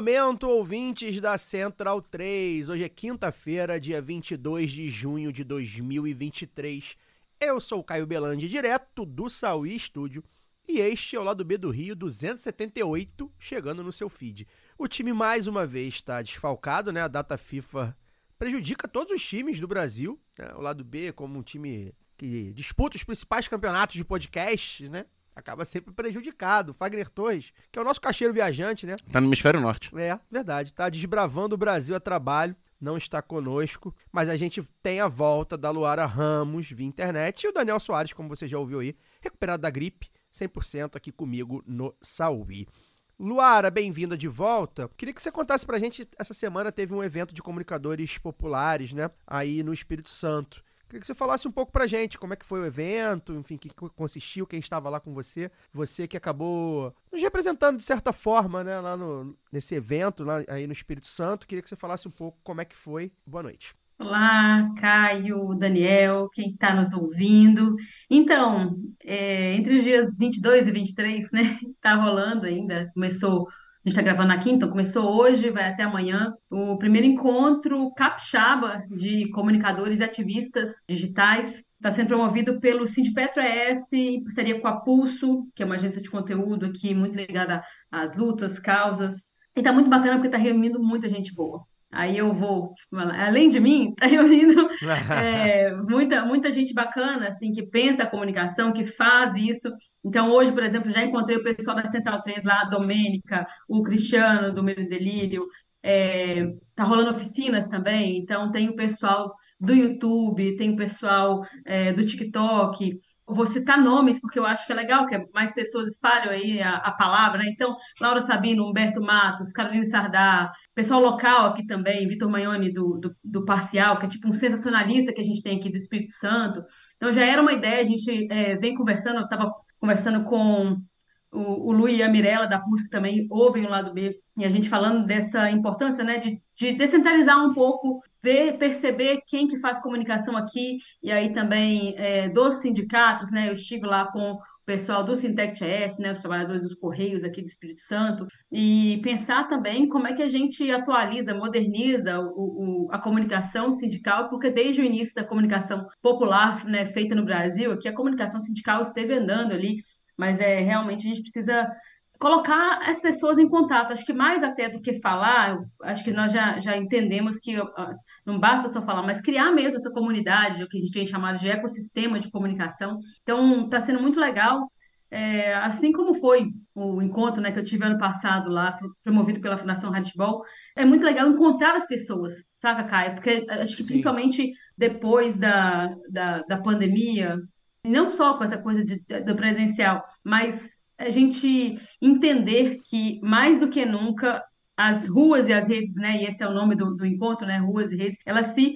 Momento, ouvintes da Central 3. Hoje é quinta-feira, dia 22 de junho de 2023. Eu sou o Caio Belandi, direto do Sauí Estúdio, e este é o lado B do Rio 278, chegando no seu feed. O time mais uma vez está desfalcado, né? A data FIFA prejudica todos os times do Brasil. né? O lado B, como um time que disputa os principais campeonatos de podcast, né? Acaba sempre prejudicado. Fagner Torres, que é o nosso cacheiro viajante, né? Tá no hemisfério norte. É, verdade. Tá desbravando o Brasil a trabalho, não está conosco, mas a gente tem a volta da Luara Ramos via internet e o Daniel Soares, como você já ouviu aí, recuperado da gripe, 100% aqui comigo no Sauí. Luara, bem-vinda de volta. Queria que você contasse pra gente, essa semana teve um evento de comunicadores populares, né, aí no Espírito Santo. Queria que você falasse um pouco pra gente como é que foi o evento, enfim, que consistiu, quem estava lá com você. Você que acabou nos representando de certa forma, né, lá no, nesse evento, lá aí no Espírito Santo. Queria que você falasse um pouco como é que foi. Boa noite. Olá, Caio, Daniel, quem está nos ouvindo. Então, é, entre os dias 22 e 23, né, tá rolando ainda, começou, a gente está gravando na quinta, então começou hoje, vai até amanhã, o primeiro encontro capixaba de comunicadores e ativistas digitais. Está sendo promovido pelo Sindipetro ES, em parceria com a Pulso, que é uma agência de conteúdo aqui muito ligada às lutas, causas. E tá muito bacana porque está reunindo muita gente boa. Aí eu vou, além de mim, tá reunindo é, muita, muita gente bacana, assim, que pensa a comunicação, que faz isso. Então, hoje, por exemplo, já encontrei o pessoal da Central 3 lá, a Domênica, o Cristiano, do Medo e Delírio. É, tá rolando oficinas também, então tem o pessoal do YouTube, tem o pessoal é, do TikTok. Vou citar nomes, porque eu acho que é legal que mais pessoas espalham aí a, a palavra, né? Então, Laura Sabino, Humberto Matos, Carolina Sardá, pessoal local aqui também, Vitor Maione do, do, do Parcial, que é tipo um sensacionalista que a gente tem aqui do Espírito Santo. Então, já era uma ideia, a gente é, vem conversando, eu estava conversando com o, o Lu e a Mirella da PUSC também ouvem o lado B, e a gente falando dessa importância, né, de, de descentralizar um pouco, ver, perceber quem que faz comunicação aqui, e aí também é, dos sindicatos, né, eu estive lá com o pessoal do Sintec TS, né, os trabalhadores dos Correios aqui do Espírito Santo, e pensar também como é que a gente atualiza, moderniza o, o, a comunicação sindical, porque desde o início da comunicação popular, né, feita no Brasil, aqui a comunicação sindical esteve andando ali mas é realmente a gente precisa colocar as pessoas em contato. Acho que mais até do que falar, acho que nós já, já entendemos que uh, não basta só falar, mas criar mesmo essa comunidade, o que a gente tem chamado de ecossistema de comunicação. Então, está sendo muito legal. É, assim como foi o encontro né, que eu tive ano passado lá, promovido pela Fundação Handball, é muito legal encontrar as pessoas, saca, Caio? Porque acho que Sim. principalmente depois da, da, da pandemia, não só com essa coisa de, do presencial, mas a gente entender que, mais do que nunca, as ruas e as redes, né, e esse é o nome do, do encontro, né, ruas e redes, elas se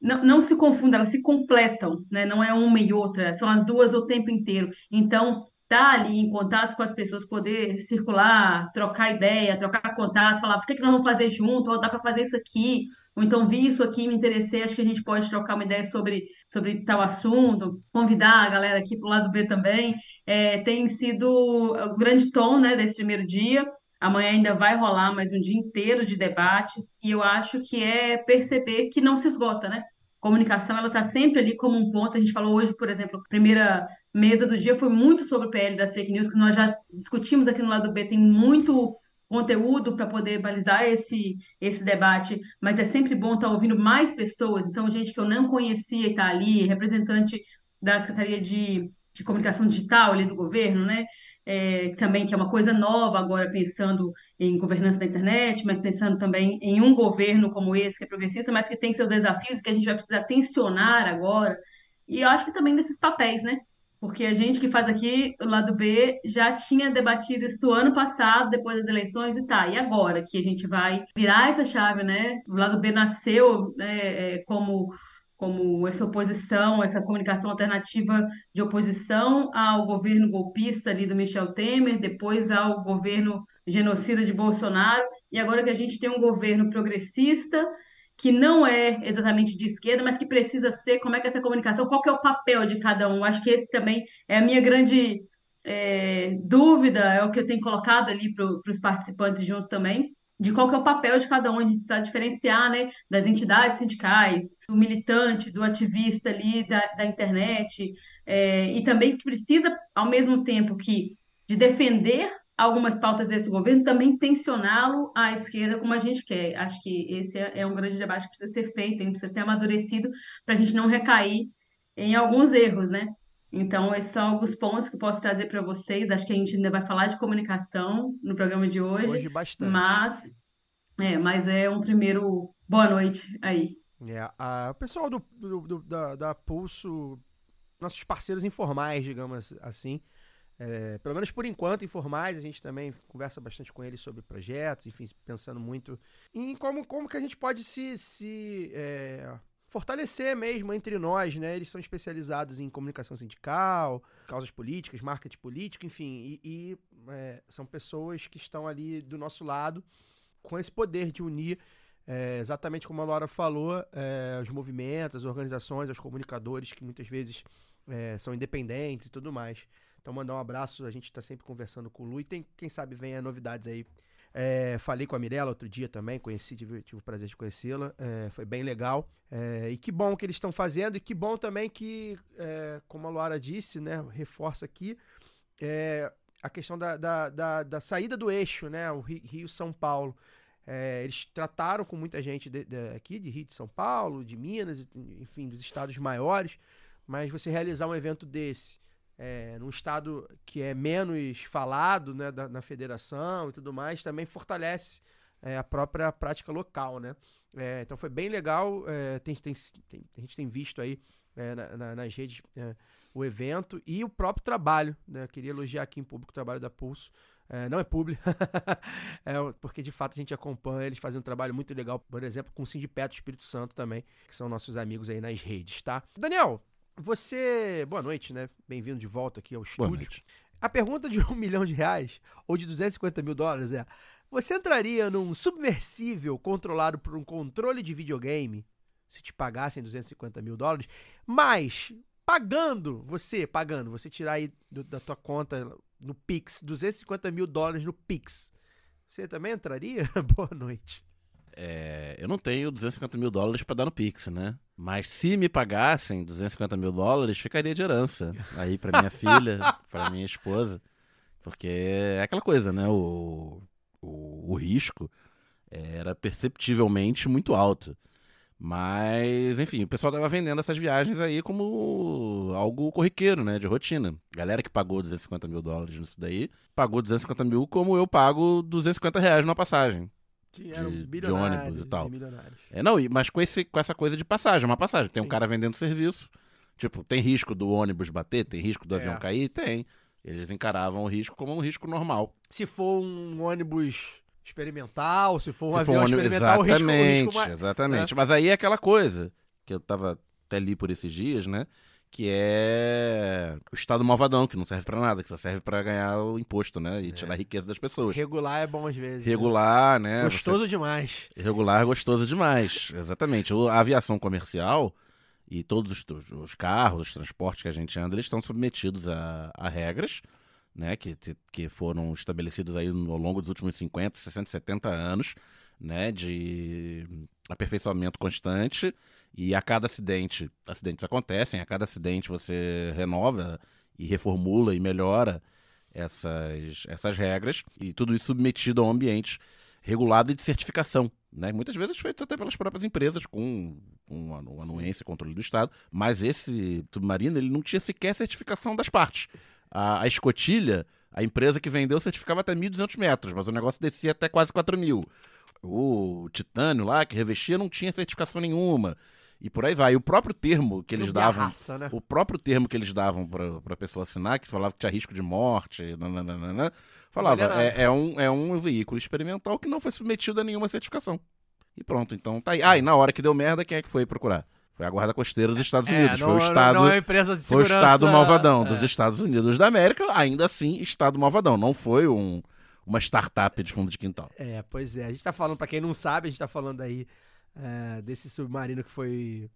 não, não se confundem, elas se completam, né, não é uma e outra, são as duas o tempo inteiro. Então, estar tá ali em contato com as pessoas, poder circular, trocar ideia, trocar contato, falar por que, que nós vamos fazer junto, ou dá para fazer isso aqui, ou então vi isso aqui, me interessei, acho que a gente pode trocar uma ideia sobre, sobre tal assunto, convidar a galera aqui para o lado B também. É, tem sido o grande tom né, desse primeiro dia. Amanhã ainda vai rolar mais um dia inteiro de debates, e eu acho que é perceber que não se esgota, né? Comunicação, ela está sempre ali como um ponto. A gente falou hoje, por exemplo, primeira mesa do dia foi muito sobre o PL das fake news, que nós já discutimos aqui no lado B, tem muito conteúdo para poder balizar esse, esse debate, mas é sempre bom estar ouvindo mais pessoas, então gente que eu não conhecia está ali, representante da Secretaria de, de Comunicação Digital ali do governo, né? É, também que é uma coisa nova agora pensando em governança da internet, mas pensando também em um governo como esse que é progressista, mas que tem seus desafios que a gente vai precisar tensionar agora. E eu acho que também desses papéis, né? Porque a gente que faz aqui o lado B já tinha debatido isso ano passado, depois das eleições, e tá. E agora que a gente vai virar essa chave, né? O lado B nasceu né, é, como, como essa oposição, essa comunicação alternativa de oposição ao governo golpista ali do Michel Temer, depois ao governo genocida de Bolsonaro, e agora que a gente tem um governo progressista que não é exatamente de esquerda, mas que precisa ser, como é que é essa comunicação, qual que é o papel de cada um? Acho que esse também é a minha grande é, dúvida, é o que eu tenho colocado ali para os participantes juntos também, de qual que é o papel de cada um, a gente precisa diferenciar, né, das entidades sindicais, do militante, do ativista ali da, da internet, é, e também que precisa, ao mesmo tempo que de defender algumas pautas desse governo, também tensioná-lo à esquerda como a gente quer. Acho que esse é, é um grande debate que precisa ser feito, precisa ser amadurecido para a gente não recair em alguns erros, né? Então, esses são alguns pontos que eu posso trazer para vocês. Acho que a gente ainda vai falar de comunicação no programa de hoje. Hoje bastante. Mas é, mas é um primeiro boa noite aí. É, a, o pessoal do, do- do- da, da Pulso, nossos parceiros informais, digamos assim, é, pelo menos por enquanto informais, a gente também conversa bastante com eles sobre projetos, enfim, pensando muito em como, como que a gente pode se, se é, fortalecer mesmo entre nós, né? Eles são especializados em comunicação sindical, causas políticas, marketing político, enfim, e, e, é, são pessoas que estão ali do nosso lado com esse poder de unir é, exatamente como a Laura falou, é, os movimentos, as organizações, os comunicadores que muitas vezes é, são independentes e tudo mais. Então, mandar um abraço, a gente está sempre conversando com o Lu e tem, quem sabe, venha novidades aí. É, falei com a Mirella outro dia também, conheci, tive, tive o prazer de conhecê-la, é, foi bem legal. É, e que bom que eles estão fazendo, e que bom também que, é, como a Laura disse, né, reforça aqui, é, a questão da, da, da, da saída do eixo, né, o Ri- Rio-São Paulo. É, eles trataram com muita gente de- de- aqui de Rio de São Paulo, de Minas, enfim, dos estados maiores, mas você realizar um evento desse é, num estado que é menos falado né, da- na federação e tudo mais, também fortalece é, a própria prática local, né? É, então foi bem legal, é, tem, tem- tem- a gente tem visto aí é, na- na- nas redes é, o evento e o próprio trabalho, né? Queria elogiar aqui em público o trabalho da Pulso. É, não é publi, é, porque de fato a gente acompanha, eles fazem um trabalho muito legal, por exemplo, com o Sindipet Espírito Santo também, que são nossos amigos aí nas redes, tá? Daniel, você. Boa noite, né? Bem-vindo de volta aqui ao Boa estúdio. noite. A pergunta de um milhão de reais ou de 250 mil dólares é: você entraria num submersível controlado por um controle de videogame se te pagassem 250 mil dólares, mas pagando, você pagando, você tirar aí do- da tua conta no Pix 250 mil dólares no Pix, você também entraria? Boa noite. É, eu não tenho 250 mil dólares pra dar no Pix, né? Mas se me pagassem 250 mil dólares, ficaria de herança. Aí pra minha filha, pra minha esposa. Porque é aquela coisa, né? O, o, o risco era perceptivelmente muito alto. Mas, enfim, o pessoal tava vendendo essas viagens aí como algo corriqueiro, né? De rotina. Galera que pagou 250 mil dólares nisso daí, pagou 250 mil como eu pago 250 reais numa passagem. Que De- eram de ônibus e tal. É, não, mas com, esse, com essa coisa de passagem, uma passagem. Tem um Sim. cara vendendo serviço. Tipo, tem risco do ônibus bater? Tem risco do É. avião cair? Tem. Eles encaravam o risco como um risco normal. Se for um ônibus experimental, se for um Se for avião um ônibus- experimental, o risco, o exatamente, risco mais... exatamente. Mas aí é aquela coisa que eu tava até ali por esses dias, né? Que é o Estado malvadão, que não serve pra nada, que só serve pra ganhar o imposto, né? E tirar a riqueza das pessoas. Regular é bom às vezes. né? Regular, né? você Gostoso demais. Regular, gostoso demais. Exatamente. A aviação comercial e todos os, os- os carros, os transportes que a gente anda, eles estão submetidos a, a regras, né? Que, que- foram estabelecidas aí no- ao longo dos últimos 50, 60, 70 anos, né? De aperfeiçoamento constante. E a cada acidente, acidentes acontecem, a cada acidente você renova e reformula e melhora essas, essas regras. E tudo isso submetido a um ambiente regulado e de certificação. Né? Muitas vezes feitos até pelas próprias empresas, com, com anu- anuência e controle do Estado. Mas esse submarino ele não tinha sequer certificação das partes. A, a escotilha, a empresa que vendeu certificava até 1.200 metros, mas o negócio descia até quase 4 mil. O titânio lá, que revestia, não tinha certificação nenhuma. E por aí vai. E o próprio termo que eles davam. Arraça, né? O próprio termo que eles davam pra, pra pessoa assinar, que falava que tinha risco de morte, nananana, falava, Não é, é um, é um veículo experimental que não foi submetido a nenhuma certificação. E pronto, então tá aí. Ah, e na hora que deu merda, quem é que foi procurar? Foi a Guarda Costeira dos Estados Unidos. É, foi o não- Estado. Não é uma empresa de Foi o. Estado malvadão é. dos Estados Unidos da América, ainda assim, Estado malvadão. Não foi um, uma startup de fundo de quintal. É, pois é. A gente tá falando, pra quem não sabe, a gente tá falando aí é, desse submarino que foi...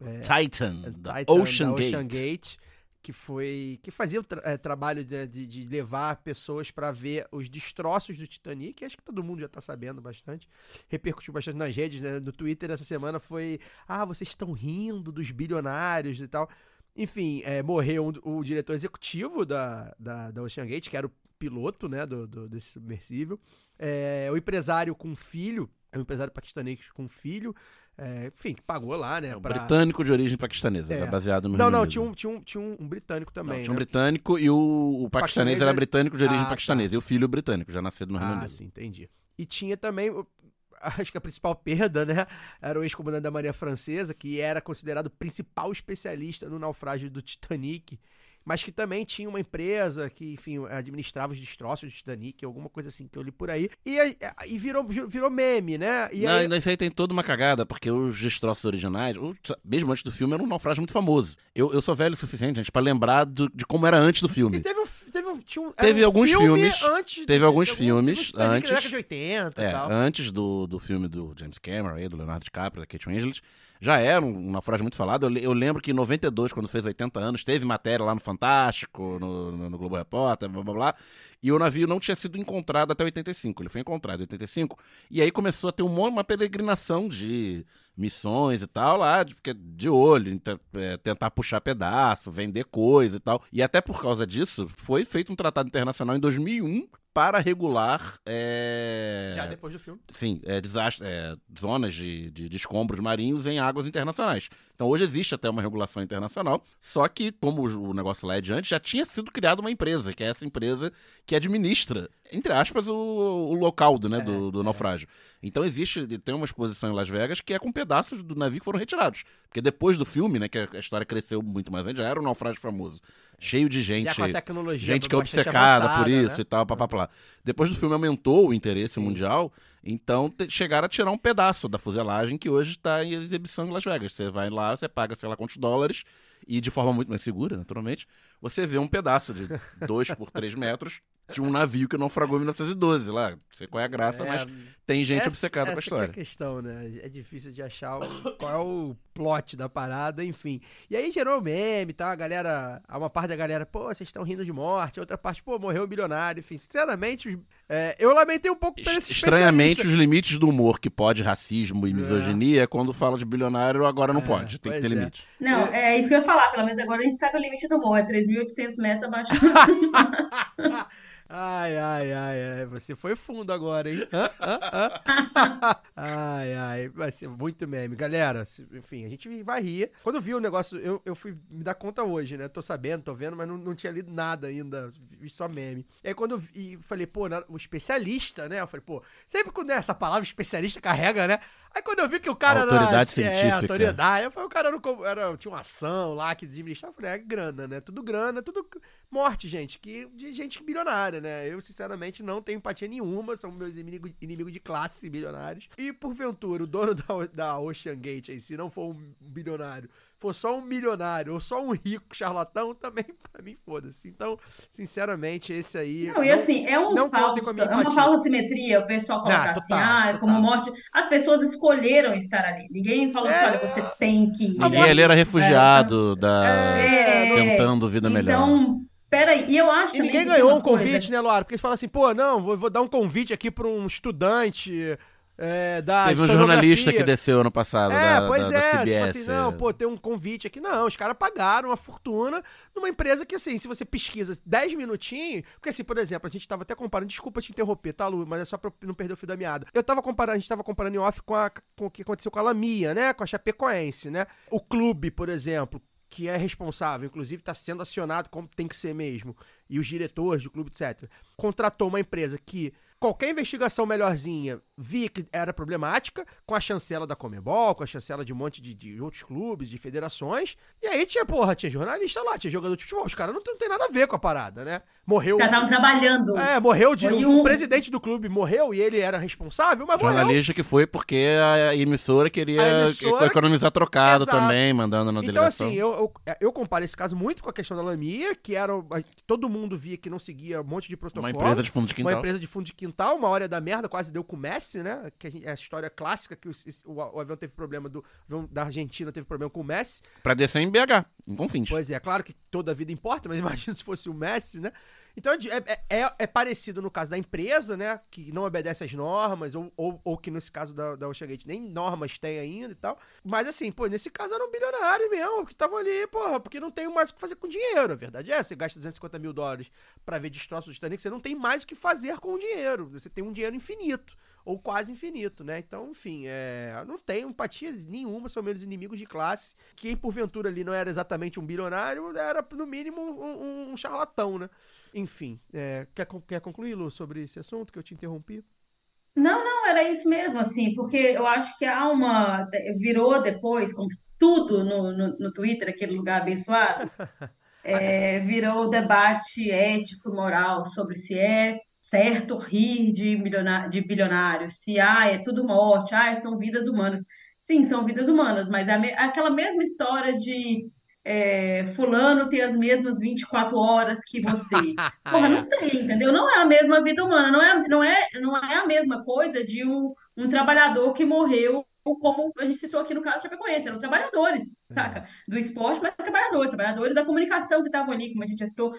é, Titan, é, Titan, Ocean, da Gate. Ocean Gate, que foi que fazia o tra- é, trabalho de, de- de levar pessoas para ver os destroços do Titanic. Acho que todo mundo já tá sabendo bastante. Repercutiu bastante nas redes, né? No Twitter essa semana foi: ah, vocês estão rindo dos bilionários e tal. Enfim, é, morreu um- o diretor executivo da, da, da Ocean Gate, que era o piloto, né, do, do- desse submersível. É, o empresário com filho, é um empresário paquistanês com filho, é, enfim, que pagou lá, né? É um pra- britânico de origem paquistanesa, É. era baseado no Não, Reino não, Unido. tinha um, tinha um, tinha um, um britânico Não, também. tinha um né? britânico e o, o paquistanês Paquistanês era é- britânico de origem Ah, tá. paquistanesa. E o filho britânico, já nascido no Reino Ah, Unido. sim, entendi. E tinha também, acho que a principal perda, né? Era o ex-comandante da Marinha Francesa, que era considerado o principal especialista no naufrágio do Titanic. Mas que também tinha uma empresa que, enfim, administrava os destroços do Titanic, alguma coisa assim que eu li por aí. E, e virou, virou meme, né? E não, aí, isso aí tem toda uma cagada, porque os destroços originais, mesmo antes do filme, era um naufrágio muito famoso. Eu, eu sou velho o suficiente, gente, pra lembrar do- de como era antes do e filme. teve um, teve um, um- Teve um alguns filme filmes, antes teve de- alguns de filmes teve antes. Na década de 80 e É, tal. antes do, do filme do James Cameron, aí, do Leonardo DiCaprio, da Kate Winslet, já era um naufrágio muito falado. Eu, eu lembro que em 92, quando fez 80 anos, teve matéria lá no Fantástico, no, no, no Globo Repórter, blá blá blá. E o navio não tinha sido encontrado até 85. Ele foi encontrado em 85. E aí começou a ter um uma peregrinação de missões e tal lá, de, de olho, é, tentar puxar pedaço, vender coisa e tal. E até por causa disso, foi feito um tratado internacional em 2001 para regular. é, Já depois do filme. sim, é, desastre, é, zonas de, de, de escombros marinhos em águas internacionais. Então hoje existe até uma regulação internacional, só que, como o negócio lá é de antes, já tinha sido criada uma empresa, que é essa empresa que administra, entre aspas, o, o local do, né, do, do naufrágio. Então existe, tem uma exposição em Las Vegas que é com pedaços do navio que foram retirados. Porque depois do filme, né, que a história cresceu muito mais, já era um naufrágio famoso. Cheio de gente. Gente que é obcecada avançada, por isso né? e tal, papapá. Depois do filme aumentou o interesse Sim. mundial, então te- chegaram a tirar um pedaço da fuselagem que hoje está em exibição em Las Vegas. Você vai lá, você paga sei lá quantos dólares e de forma muito mais segura, naturalmente, você vê um pedaço de 2 por 3 metros de um navio que naufragou em 1912 lá. Não sei qual é a graça, É, mas tem gente essa- obcecada com a essa que é história. a questão, né? É difícil de achar o- qual é o plot da parada, enfim. E aí gerou meme, tá? A galera, há uma parte da galera, pô, vocês estão rindo de morte, a outra parte, pô, morreu um bilionário, enfim. Sinceramente, os- é, eu lamentei um pouco por esse Estranhamente, os limites do humor que pode racismo e misoginia, quando fala de bilionário, agora não É, pode. Tem que ter é. limite. Não, é isso que eu ia falar. Pelo menos agora a gente sabe o limite do humor. É 3.800 metros abaixo. Ai, ai, ai, ai, você foi fundo agora, hein? Hã? Hã? Hã? ai, ai, vai ser muito meme. Galera, enfim, a gente vai rir. Quando eu vi o negócio, eu, eu fui me dar conta hoje, né? Tô sabendo, tô vendo, mas não, não tinha lido nada ainda, vi só meme. E aí quando eu vi, falei, pô, o especialista, né? Eu falei, pô, sempre quando é essa palavra especialista carrega, né? Aí quando eu vi que o cara Autoridade era. É, científica. autoridade. Eu falei, o cara era, era- tinha uma ação lá que administrava. Eu falei, é grana, né? Tudo grana, tudo morte, gente. Que, de gente bilionária, né? Eu, sinceramente, não tenho empatia nenhuma. São meus inimigos inimigos de classe bilionários. E, porventura, o dono da, da Ocean Gate aí, se não for um bilionário, for só um milionário ou só um rico charlatão, também, pra mim, foda-se. Então, sinceramente, esse aí. Não, e assim, é, um não falso, é uma falsa simetria o pessoal colocar Ah, assim, ah, é como total. morte. As pessoas escolheram estar ali. Ninguém falou assim, É. olha, você tem que ir. Ninguém ali era refugiado da É, tentando vida melhor. Então, peraí. E eu acho E ninguém ganhou um coisa- convite, né, Luara? Porque eles falam assim, pô, não, vou, vou dar um convite aqui pra um estudante é, da Teve um jornalista que desceu ano passado É, da, pois da, da é, CBS. tipo assim, não, pô, tem um convite aqui. Não, os caras pagaram uma fortuna numa empresa que, assim, se você pesquisa 10 minutinhos. Porque, assim, por exemplo, a gente tava até comparando, desculpa te interromper, tá, Lu? Mas é só pra não perder o fio da meada. Eu tava comparando, a gente tava comparando em off com, a, com o que aconteceu com a Lamia, né? Com a Chapecoense, né? O clube, por exemplo. Que é responsável, inclusive está sendo acionado como tem que ser mesmo, e os diretores do clube, etc. Contratou uma empresa que qualquer investigação melhorzinha via que era problemática, com a chancela da Comebol, com a chancela de um monte de, de outros clubes, de federações. E aí tinha, porra, tinha jornalista lá, tinha jogador de futebol. Os caras não, não tem nada a ver com a parada, né? Morreu. Já estavam trabalhando. É, morreu de. Foi O um- presidente do clube morreu e ele era responsável, mas morreu. Jornalista que foi porque a emissora queria A emissora- economizar trocado Exato. também, mandando na Então, delegação. assim, eu, eu, eu comparo esse caso muito com a questão da Lamia, que era. Todo mundo via que não seguia um monte de protocolo. Uma empresa de fundo de Uma quintal. empresa de fundo de quintal, uma hora da merda, quase deu com o Messi, né? Que a, gente- é a história clássica que o, o- o avião teve problema do. O avião da Argentina teve problema com o Messi. Pra descer em BH, em Confins. Pois é, claro que toda a vida importa, mas imagina se fosse o Messi, né? Então é, é- é- é parecido no caso da empresa, né? Que não obedece às normas, ou, ou, ou que nesse caso da, da Oceangate nem normas tem ainda e tal. Mas assim, pô, nesse caso era um bilionário mesmo, que estavam ali, porra, porque não tem mais o que fazer com dinheiro. A verdade é, você gasta 250 mil dólares pra ver destroços do Titanic, você não tem mais o que fazer com o dinheiro. Você tem um dinheiro infinito. Ou quase infinito, né? Então, enfim, é, não tenho empatia nenhuma, são meus inimigos de classe. Quem, porventura, ali não era exatamente um bilionário, era, no mínimo, um, um- charlatão, né? Enfim, é, quer, quer concluir, Lu, sobre esse assunto que eu te interrompi? Não, não, era isso mesmo, assim, porque eu acho que há uma. Virou depois, como tudo no, no, no Twitter, aquele lugar abençoado, é, virou debate ético, moral, sobre se é certo rir de, de bilionários, se ah, é tudo morte, ah, são vidas humanas. Sim, são vidas humanas, mas é me- aquela mesma história de é, fulano ter as mesmas 24 horas que você. Porra, não tem, entendeu? Não é a mesma vida humana, não é, não é, não é a mesma coisa de um, um trabalhador que morreu, como a gente citou aqui no caso de Chapecoense, eram trabalhadores, saca? Do esporte, mas trabalhadores, trabalhadores da comunicação que estavam ali, como a gente já citou.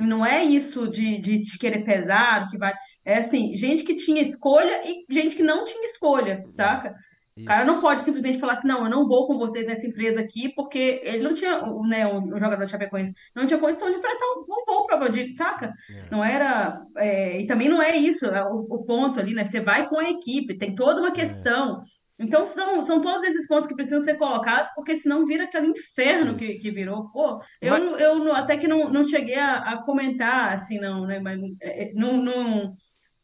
Não é isso de, de, de querer pesar, que vai. É assim, gente que tinha escolha e gente que não tinha escolha, saca? O cara não pode simplesmente falar assim, não, eu não vou com vocês nessa empresa aqui, porque ele não tinha, o- né, o, o jogador de Chapecoense, não tinha condição de fretar um, um voo Valdir, saca? Não era, é, e também não é isso, é o, o ponto ali, né? Você vai com a equipe, tem toda uma questão. Então são, são todos esses pontos que precisam ser colocados, porque senão vira aquele inferno que, que virou. Pô, eu, Mas- eu até que não, não cheguei a, a comentar, assim, não, né? Mas é, é, não, não,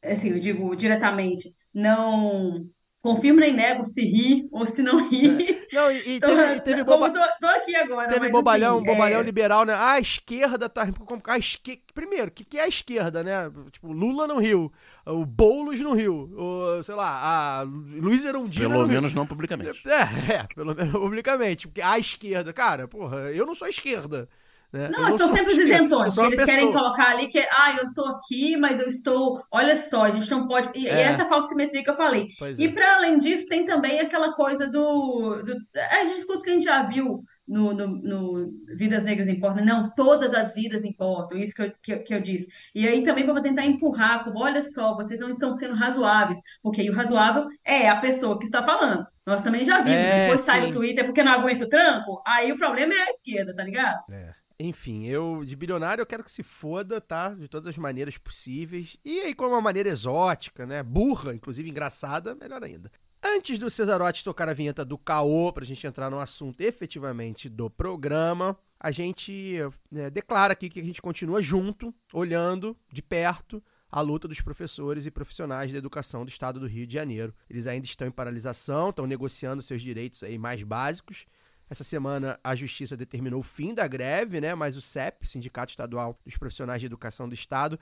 assim, eu digo diretamente, não confirmo nem nego se ri ou se não ri. Não, e, e teve, e teve como boba- tô, tô aqui agora, Teve mas, bobalhão, assim, bobalhão é, liberal, né? Ah, a esquerda tá. A esque... Primeiro, o que, que é a esquerda, né? Tipo, Lula no Rio, o Boulos no Rio, o, sei lá, a Luiz Erundina Pelo Rio. menos não publicamente. É, é, pelo menos publicamente. Porque a esquerda, cara, porra, eu não sou a esquerda. Né? Não, eu são sempre os isentões, que eles querem pessoa. colocar ali que, ah, eu estou aqui, mas eu estou. Olha só, a gente não pode. E, e É. essa falsimetria que eu falei. Pois E é. para além disso, tem também aquela coisa do. do é discurso que a gente já viu no, no, no Vidas Negras Importam. Não, todas as vidas importam, isso que eu, que, eu- que eu disse. E aí também para tentar empurrar, como, olha só, vocês não estão sendo razoáveis, porque aí o razoável é a pessoa que está falando. Nós também já vimos, É, depois sai sim. no Twitter porque não aguenta o tranco, aí o problema é a esquerda, tá ligado? É. Enfim, eu de bilionário eu quero que se foda, tá? De todas as maneiras possíveis. E aí, com uma maneira exótica, né? Burra, inclusive engraçada, melhor ainda. Antes do Cesarotti tocar a vinheta do caô, pra gente entrar no assunto efetivamente do programa, a gente né, declara aqui que a gente continua junto, olhando de perto a luta dos professores e profissionais da educação do estado do Rio de Janeiro. Eles ainda estão em paralisação, estão negociando seus direitos aí mais básicos. Essa semana a justiça determinou o fim da greve, né? Mas o CEP, Sindicato Estadual dos Profissionais de Educação do Estado,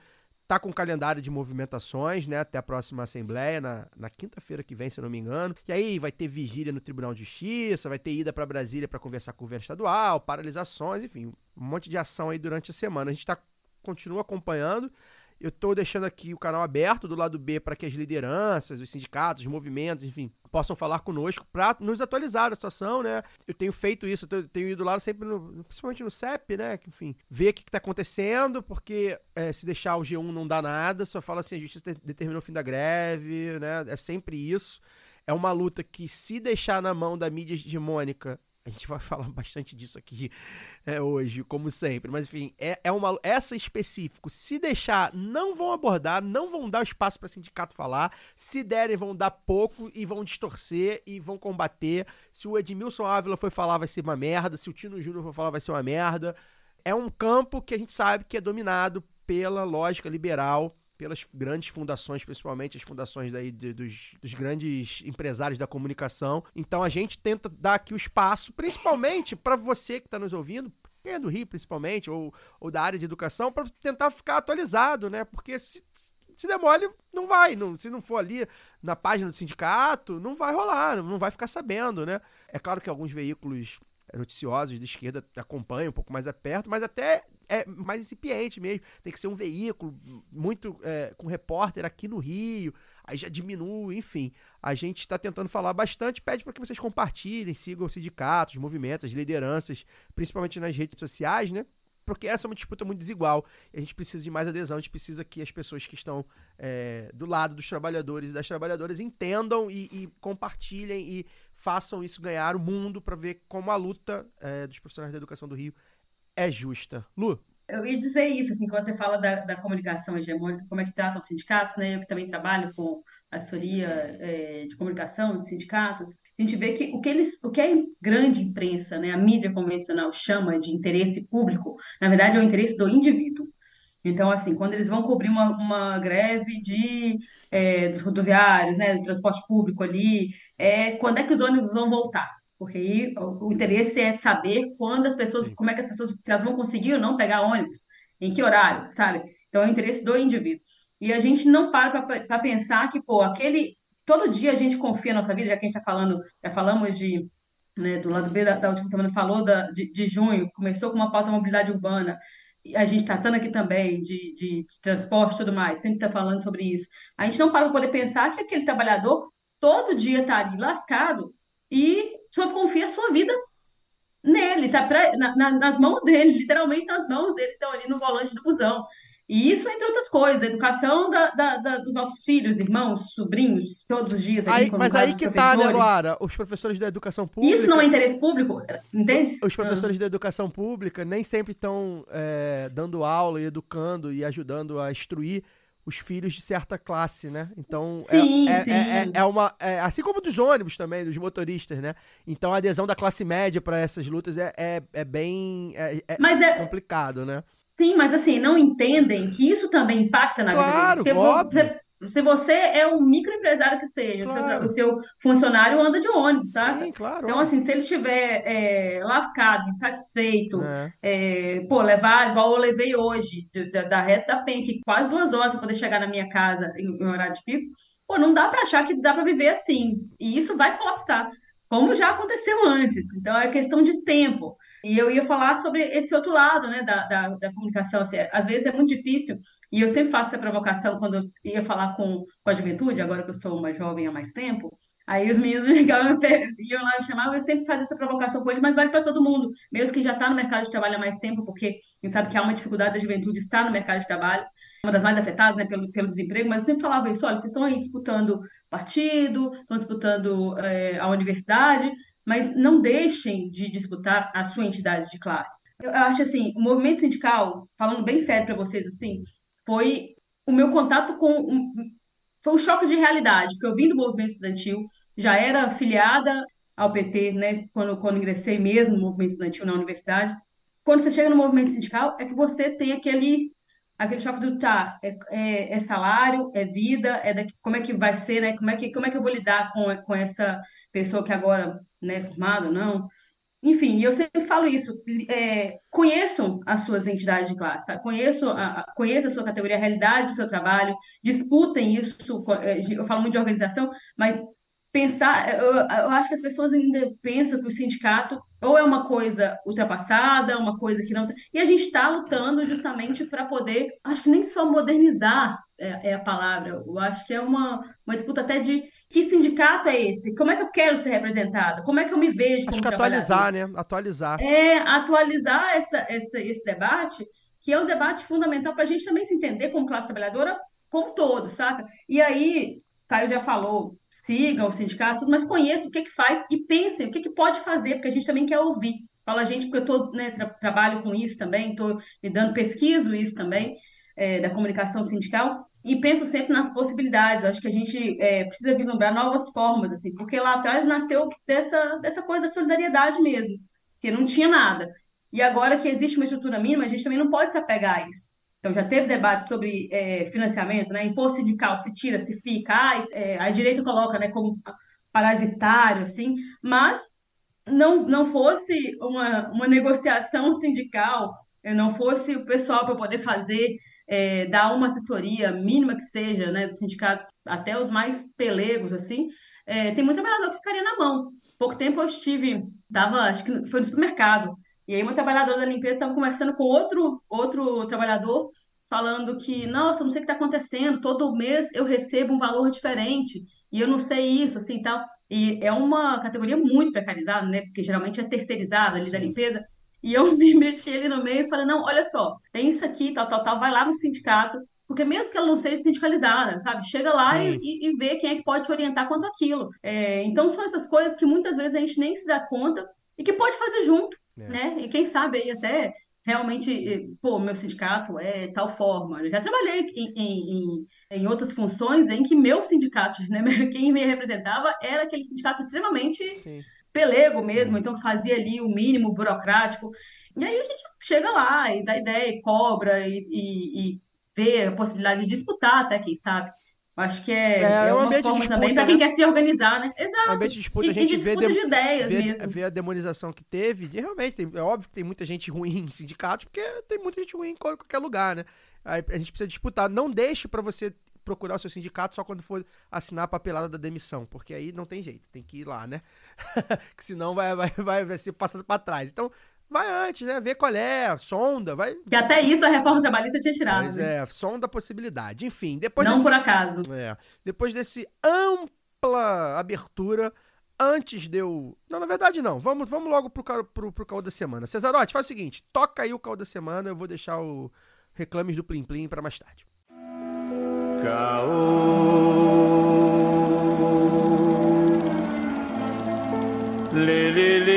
tá com um calendário de movimentações, né? Até a próxima assembleia, na, na quinta-feira que vem, se eu não me engano. E aí vai ter vigília no Tribunal de Justiça, vai ter ida para Brasília para conversar com o governo estadual, paralisações, enfim, um monte de ação aí durante a semana. A gente tá, continua acompanhando. Eu tô deixando aqui o canal aberto do lado B para que as lideranças, os sindicatos, os movimentos, enfim, possam falar conosco para nos atualizar da situação, né? Eu tenho feito isso, eu tenho ido lá sempre, no- principalmente no CEP, né? Enfim, ver o que, que tá acontecendo, porque é, se deixar o G1 não dá nada, só fala assim, a justiça de- determinou o fim da greve, né? É sempre isso. É uma luta que, se deixar na mão da mídia hegemônica, a gente vai falar bastante disso aqui é, hoje, como sempre. Mas enfim, é, é uma essa específico. Se deixar, não vão abordar, não vão dar espaço para sindicato falar. Se derem, vão dar pouco e vão distorcer e vão combater. Se o Edmilson Ávila foi falar, vai ser uma merda. Se o Tino Júnior for falar, vai ser uma merda. É um campo que a gente sabe que é dominado pela lógica liberal pelas grandes fundações, principalmente as fundações daí de- dos, dos grandes empresários da comunicação. Então a gente tenta dar aqui o espaço, principalmente para você que está nos ouvindo, quem é do Rio principalmente, ou, ou da área de educação, para tentar ficar atualizado, né? Porque se, se der mole, não vai. Não, se não for ali na página do sindicato, não vai rolar, não vai ficar sabendo, né? É claro que alguns veículos noticiosos de esquerda acompanham um pouco mais a perto, mas até é mais incipiente mesmo. Tem que ser um veículo muito é, com repórter aqui no Rio, aí já diminui, enfim. A gente está tentando falar bastante, pede para que vocês compartilhem, sigam os sindicatos, os movimentos, as lideranças, principalmente nas redes sociais, né? Porque essa é uma disputa muito desigual. A gente precisa de mais adesão, a gente precisa que as pessoas que estão é, do lado dos trabalhadores e das trabalhadoras entendam e, e compartilhem e façam isso ganhar o mundo para ver como a luta é, dos profissionais da educação do Rio é justa. Lu, Eu ia dizer isso, assim, quando você fala da, da comunicação hegemônica, como é que tratam os sindicatos, né? Eu que também trabalho com assessoria é, de comunicação de sindicatos, a gente vê que o que eles, o que a grande imprensa, né, a mídia convencional chama de interesse público, na verdade é o interesse do indivíduo. Então, assim, quando eles vão cobrir uma, uma greve de, é, dos rodoviários, né, do transporte público ali, é, quando é que os ônibus vão voltar? Porque aí o, interesse é saber quando as pessoas, Sim. como é que as pessoas, se elas vão conseguir ou não pegar ônibus, em que horário, sabe? Então, é o interesse do indivíduo. E a gente não para para pensar que, pô, aquele. Todo dia a gente confia na nossa vida, já que a gente está falando, já falamos de. Né, do lado B da, da última semana falou da, de, de junho, começou com uma pauta mobilidade urbana, e a gente tratando aqui também de, de, de transporte e tudo mais, sempre está falando sobre isso. A gente não para para poder pensar que aquele trabalhador todo dia está ali lascado e só confia a sua vida nele? Pra- na- na- nas mãos dele, literalmente nas mãos dele, estão ali no volante do busão. E isso, entre outras coisas, a educação da, da- da- dos nossos filhos, irmãos, sobrinhos, todos os dias, aí, mas aí que tá, né. Luara? Os professores da educação pública. Isso não é interesse público, entende? Os professores da educação pública nem sempre estão é, dando aula e educando e ajudando a instruir os filhos de certa classe, né? Então, é- Sim, é, sim. é, é- é uma. é- assim como dos ônibus também, dos motoristas, né? Então, a adesão da classe média para essas lutas é, é, é bem. É, é é, complicado, né? sim, mas assim, não entendem que isso também impacta na vida Claro, deles. Porque óbvio. você- se você é um microempresário que seja, o seu- Claro. o seu funcionário anda de ônibus, sabe? Sim, claro. Então, assim, se ele estiver é, lascado, insatisfeito, É. é, pô, levar, igual eu levei hoje, da, da reta da Penha, que quase duas horas para poder chegar na minha casa em, em horário de pico, pô, não dá para achar que dá para viver assim. E isso vai colapsar, como já aconteceu antes. Então, é questão de tempo. E eu ia falar sobre esse outro lado, né, da, da, da comunicação. Assim, às vezes é muito difícil, e eu sempre faço essa provocação quando eu ia falar com, com a juventude, agora que eu sou uma jovem há mais tempo, Aí os meninos iam lá me chamavam, eu sempre fazia essa provocação com eles, mas vale para todo mundo, mesmo quem já está no mercado de trabalho há mais tempo, porque a gente sabe que há uma dificuldade da juventude estar no mercado de trabalho, uma das mais afetadas né, pelo, pelo desemprego, mas eu sempre falava isso, olha, vocês estão aí disputando partido, estão disputando eh, a universidade, mas não deixem de disputar a sua entidade de classe. Eu acho assim, o movimento sindical, falando bem sério para vocês assim, foi o meu contato com um, foi um choque de realidade, porque eu vim do movimento estudantil, já era afiliada ao PT, né, quando, quando ingressei mesmo no movimento estudantil na universidade. Quando você chega no movimento sindical, é que você tem aquele, aquele choque do, tá, é, é, é salário, é vida, é daqui, como é que vai ser, né, como é que, como é que eu vou lidar com, com essa pessoa que agora, né, é formada ou não. Enfim, eu sempre falo isso, é, conheçam as suas entidades de classe? Conheçam a, a, conheçam a sua categoria, a realidade do seu trabalho, disputem isso, eu falo muito de organização, mas pensar, eu, eu acho que as pessoas ainda pensam que o sindicato ou é uma coisa ultrapassada, uma coisa que não... E a gente está lutando justamente para poder, acho que nem só modernizar é, é, a palavra, eu acho que é uma, uma disputa até de que sindicato é esse? Como é que eu quero ser representado? Como é que eu me vejo Acho como que atualizar, né? Atualizar. É, atualizar essa, essa, esse debate, que é um debate fundamental para a gente também se entender como classe trabalhadora como todo, saca? E aí, Caio já falou, sigam o sindicato, mas conheçam o que, que faz e pensem o que, que pode fazer, porque a gente também quer ouvir. Fala a gente, porque eu tô, né, tra trabalho com isso também, estou me dando, pesquiso isso também, é, da comunicação sindical, e penso sempre nas possibilidades. Acho que a gente é, precisa vislumbrar novas formas, assim, porque lá atrás nasceu dessa, dessa coisa da solidariedade mesmo, que não tinha nada. E agora que existe uma estrutura mínima, a gente também não pode se apegar a isso. Então, já teve debate sobre é, financiamento, né? Imposto sindical se tira, se fica, é, a direita coloca, né, como parasitário, assim, mas não, não fosse uma, uma negociação sindical, eh, não fosse o pessoal para poder fazer, é, dar uma assessoria mínima que seja, né, dos sindicatos, até os mais pelegos, assim, é, tem muito trabalhador que ficaria na mão. Pouco tempo eu estive, tava, acho que foi no supermercado, e aí uma trabalhadora da limpeza estava conversando com outro, outro trabalhador, falando que, nossa, não sei o que está acontecendo, todo mês eu recebo um valor diferente, e eu não sei isso, assim, tal. E é uma categoria muito precarizada, né? Porque geralmente é terceirizada ali da limpeza. E eu me meti ali no meio e falei, não, olha só, tem isso aqui, tal, tal, tal, vai lá no sindicato, porque mesmo que ela não seja sindicalizada, sabe? Chega lá e, e, e, vê quem é que pode te orientar quanto aquilo. É, então são essas coisas que muitas vezes a gente nem se dá conta e que pode fazer junto, é. né? E quem sabe aí até realmente, pô, meu sindicato é tal forma. Eu já trabalhei em, em, em, outras funções em que meu sindicato, né, quem me representava era aquele sindicato extremamente Sim. pelego mesmo, então fazia ali o mínimo burocrático. E aí a gente chega lá e dá ideia, e cobra e, e, e vê a possibilidade de disputar até, quem sabe. Acho que é, é, é uma forma disputa, também para quem né? quer se organizar, né? Exato. Um ambiente de disputa, e, a gente vê, de, de ideias vê, mesmo. vê a demonização que teve. De, realmente, tem, é óbvio que tem muita gente ruim em sindicatos, porque tem muita gente ruim em qualquer lugar, né? Aí a gente precisa disputar. Não deixe para você procurar o seu sindicato só quando for assinar a papelada da demissão, porque aí não tem jeito, tem que ir lá, né? que senão vai, vai, vai, vai ser passando para trás. Então, vai antes, né? Vê qual é, sonda, vai. Que até isso a reforma trabalhista tinha tirado. Pois né? é, sonda a possibilidade. Enfim, depois. Não desse... por acaso. É. Depois desse ampla abertura. Antes de eu. Não, na verdade não. Vamos, vamos logo pro, pro, pro caô da semana. Cesarote, faz o seguinte: toca aí o caô da semana. Eu vou deixar o Reclames do Plim Plim pra mais tarde. Caô. Lê, lê, lê,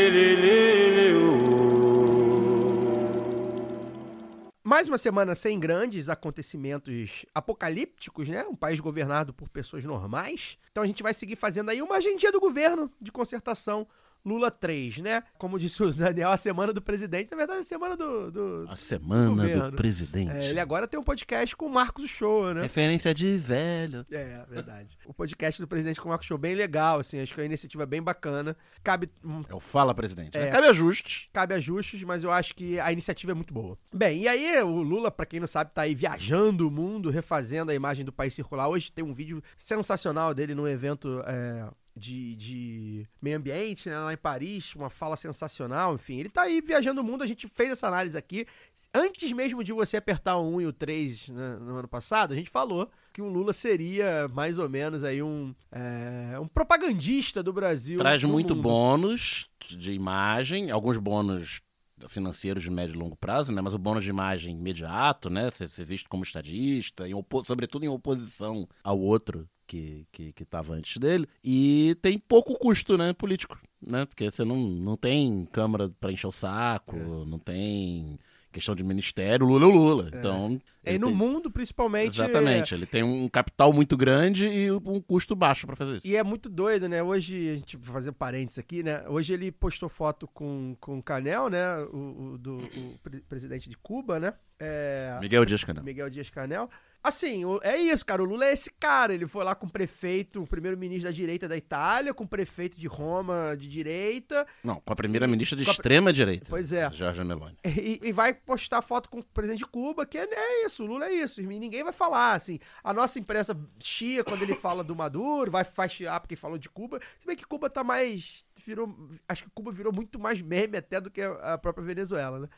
Mais uma semana sem grandes acontecimentos apocalípticos, né? Um país governado por pessoas normais. Então a gente vai seguir fazendo aí uma agendinha do governo de concertação Lula 3, né? Como disse o Daniel, a semana do presidente, na verdade, a semana do. do a semana do, do presidente. É, ele agora tem um podcast com o Marcos Show, né? Referência de velho. É, verdade. o podcast do presidente com o Marcos Show, bem legal, assim, acho que é uma iniciativa bem bacana. Cabe. É o Fala Presidente. Né? É, Cabe ajustes. Cabe ajustes, mas eu acho que a iniciativa é muito boa. Bem, e aí o Lula, para quem não sabe, tá aí viajando o mundo, refazendo a imagem do país circular. Hoje tem um vídeo sensacional dele num evento. É de, de meio ambiente, né, lá em Paris, uma fala sensacional, enfim. Ele tá aí viajando o mundo, a gente fez essa análise aqui. Antes mesmo de você apertar o 1 e o 3 né, no ano passado, a gente falou que o Lula seria mais ou menos aí um, é, um propagandista do Brasil. Traz muito mundo. bônus de imagem, alguns bônus financeiros de médio e longo prazo, né? Mas o bônus de imagem imediato, né? Ser, ser visto como estadista, em sobretudo em oposição ao outro que, que, que tava antes dele. E tem pouco custo, né, político, né? Porque você não, não tem Câmara para encher o saco, é. não tem questão de ministério, Lula é o Lula. É. Então. É, no tem... mundo, principalmente. Exatamente. Ele tem um capital muito grande e um custo baixo para fazer isso. E é muito doido, né? Hoje, a gente vai fazer parênteses aqui, né? Hoje ele postou foto com, com o Canel, né? O, o do o presidente de Cuba, né? É... Miguel Dias Canel. Miguel Dias Canel. Assim, é isso, cara. O Lula é esse cara. Ele foi lá com o prefeito, o primeiro-ministro da direita da Itália, com o prefeito de Roma de direita. Não, com a primeira-ministra de extrema-direita. Pois é. Jorge Meloni. E, e, vai postar foto com o presidente de Cuba, que é, é, isso, o Lula é isso. E ninguém vai falar, assim. A nossa imprensa chia quando ele fala do Maduro, vai, faz chiar porque falou de Cuba. Se bem que Cuba tá mais. Virou, acho que Cuba virou muito mais meme até do que a própria Venezuela, né?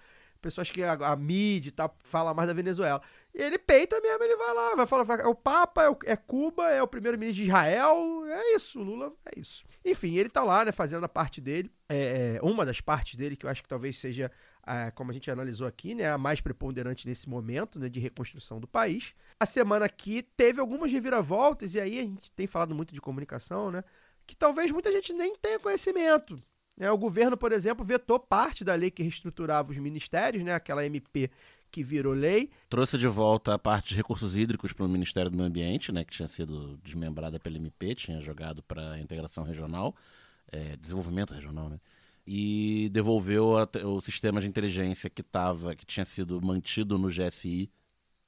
pessoas que a, a mídia tá, fala mais da Venezuela. Ele peita mesmo, ele vai lá, vai falar, é o Papa, é, o, é Cuba, é o primeiro-ministro de Israel, é isso, Lula é isso. Enfim, ele tá lá, né, fazendo a parte dele, é, é uma das partes dele, que eu acho que talvez seja, como a gente analisou aqui, né, a mais preponderante nesse momento, né, de reconstrução do país. A semana aqui teve algumas reviravoltas, e aí a gente tem falado muito de comunicação, né, que talvez muita gente nem tenha conhecimento. É, o governo, por exemplo, vetou parte da lei que reestruturava os ministérios, né, aquela MP que virou lei. Trouxe de volta a parte de recursos hídricos para o Ministério do Meio Ambiente, né, que tinha sido desmembrada pela MP, tinha jogado para a integração regional, é, desenvolvimento regional, né? E devolveu a, o sistema de inteligência que tava, que tinha sido mantido no GSI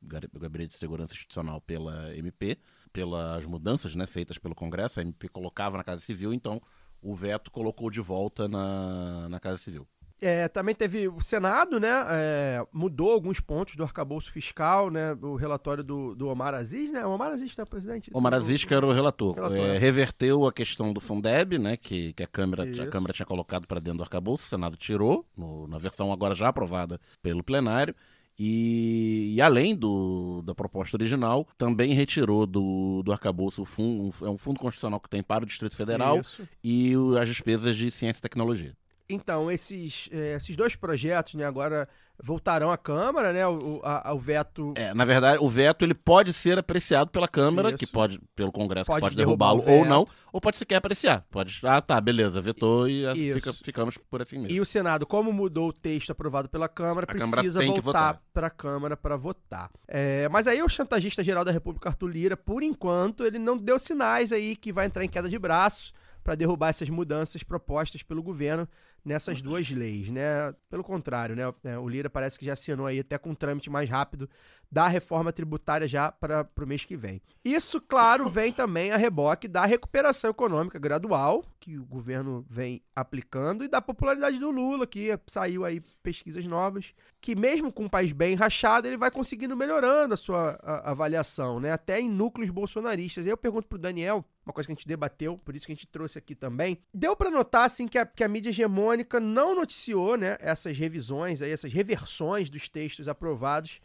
Gabinete de Segurança Institucional pela MP, pelas mudanças né, feitas pelo Congresso, a MP colocava na Casa Civil, então o veto colocou de volta na, na Casa Civil. É, também teve o Senado, né? é, mudou alguns pontos do arcabouço fiscal, né? O relatório do, do Omar Aziz, né? O Omar Aziz, né, presidente? Omar Aziz, que era o relator, Relator, é, é. reverteu a questão do Fundeb, né, que, que a, Câmara, a. Câmara tinha colocado para dentro do arcabouço, o Senado tirou, no- na versão agora já aprovada pelo plenário, e, e além do, da proposta original, também retirou do, do arcabouço o fundo, um, é um fundo constitucional que tem para o Distrito Federal Isso. e o- as despesas de ciência e tecnologia. Então, esses, é, esses dois projetos, né, agora voltarão à Câmara, né? O, a- o veto É, na verdade, o veto ele pode ser apreciado pela Câmara, Isso. que pode, pelo Congresso, que Pode pode derrubar derrubá-lo ou não, ou pode sequer apreciar. Pode, ah, tá, beleza, vetou e ah, fica- ficamos por assim mesmo. E o Senado, como mudou o texto aprovado pela Câmara, A Câmara precisa que voltar para a Câmara para votar. É, mas aí o chantagista geral da República, Arthur Lira, por enquanto, ele não deu sinais aí que vai entrar em queda de braços para derrubar essas mudanças propostas pelo governo nessas duas leis, né? Pelo contrário, né? É, O Lira parece que já assinou aí até com um trâmite mais rápido da reforma tributária já para o mês que vem. Isso, claro, vem também a reboque da recuperação econômica gradual que o governo vem aplicando e da popularidade do Lula, que saiu aí pesquisas novas, que mesmo com um país bem rachado, ele vai conseguindo melhorando a sua a- avaliação, né? Até em núcleos bolsonaristas. Aí eu pergunto pro Daniel, uma coisa que a gente debateu, por isso que a gente trouxe aqui também. Deu pra notar assim que a, que a mídia hegemônica não noticiou, né, essas revisões aí, essas reversões dos textos aprovados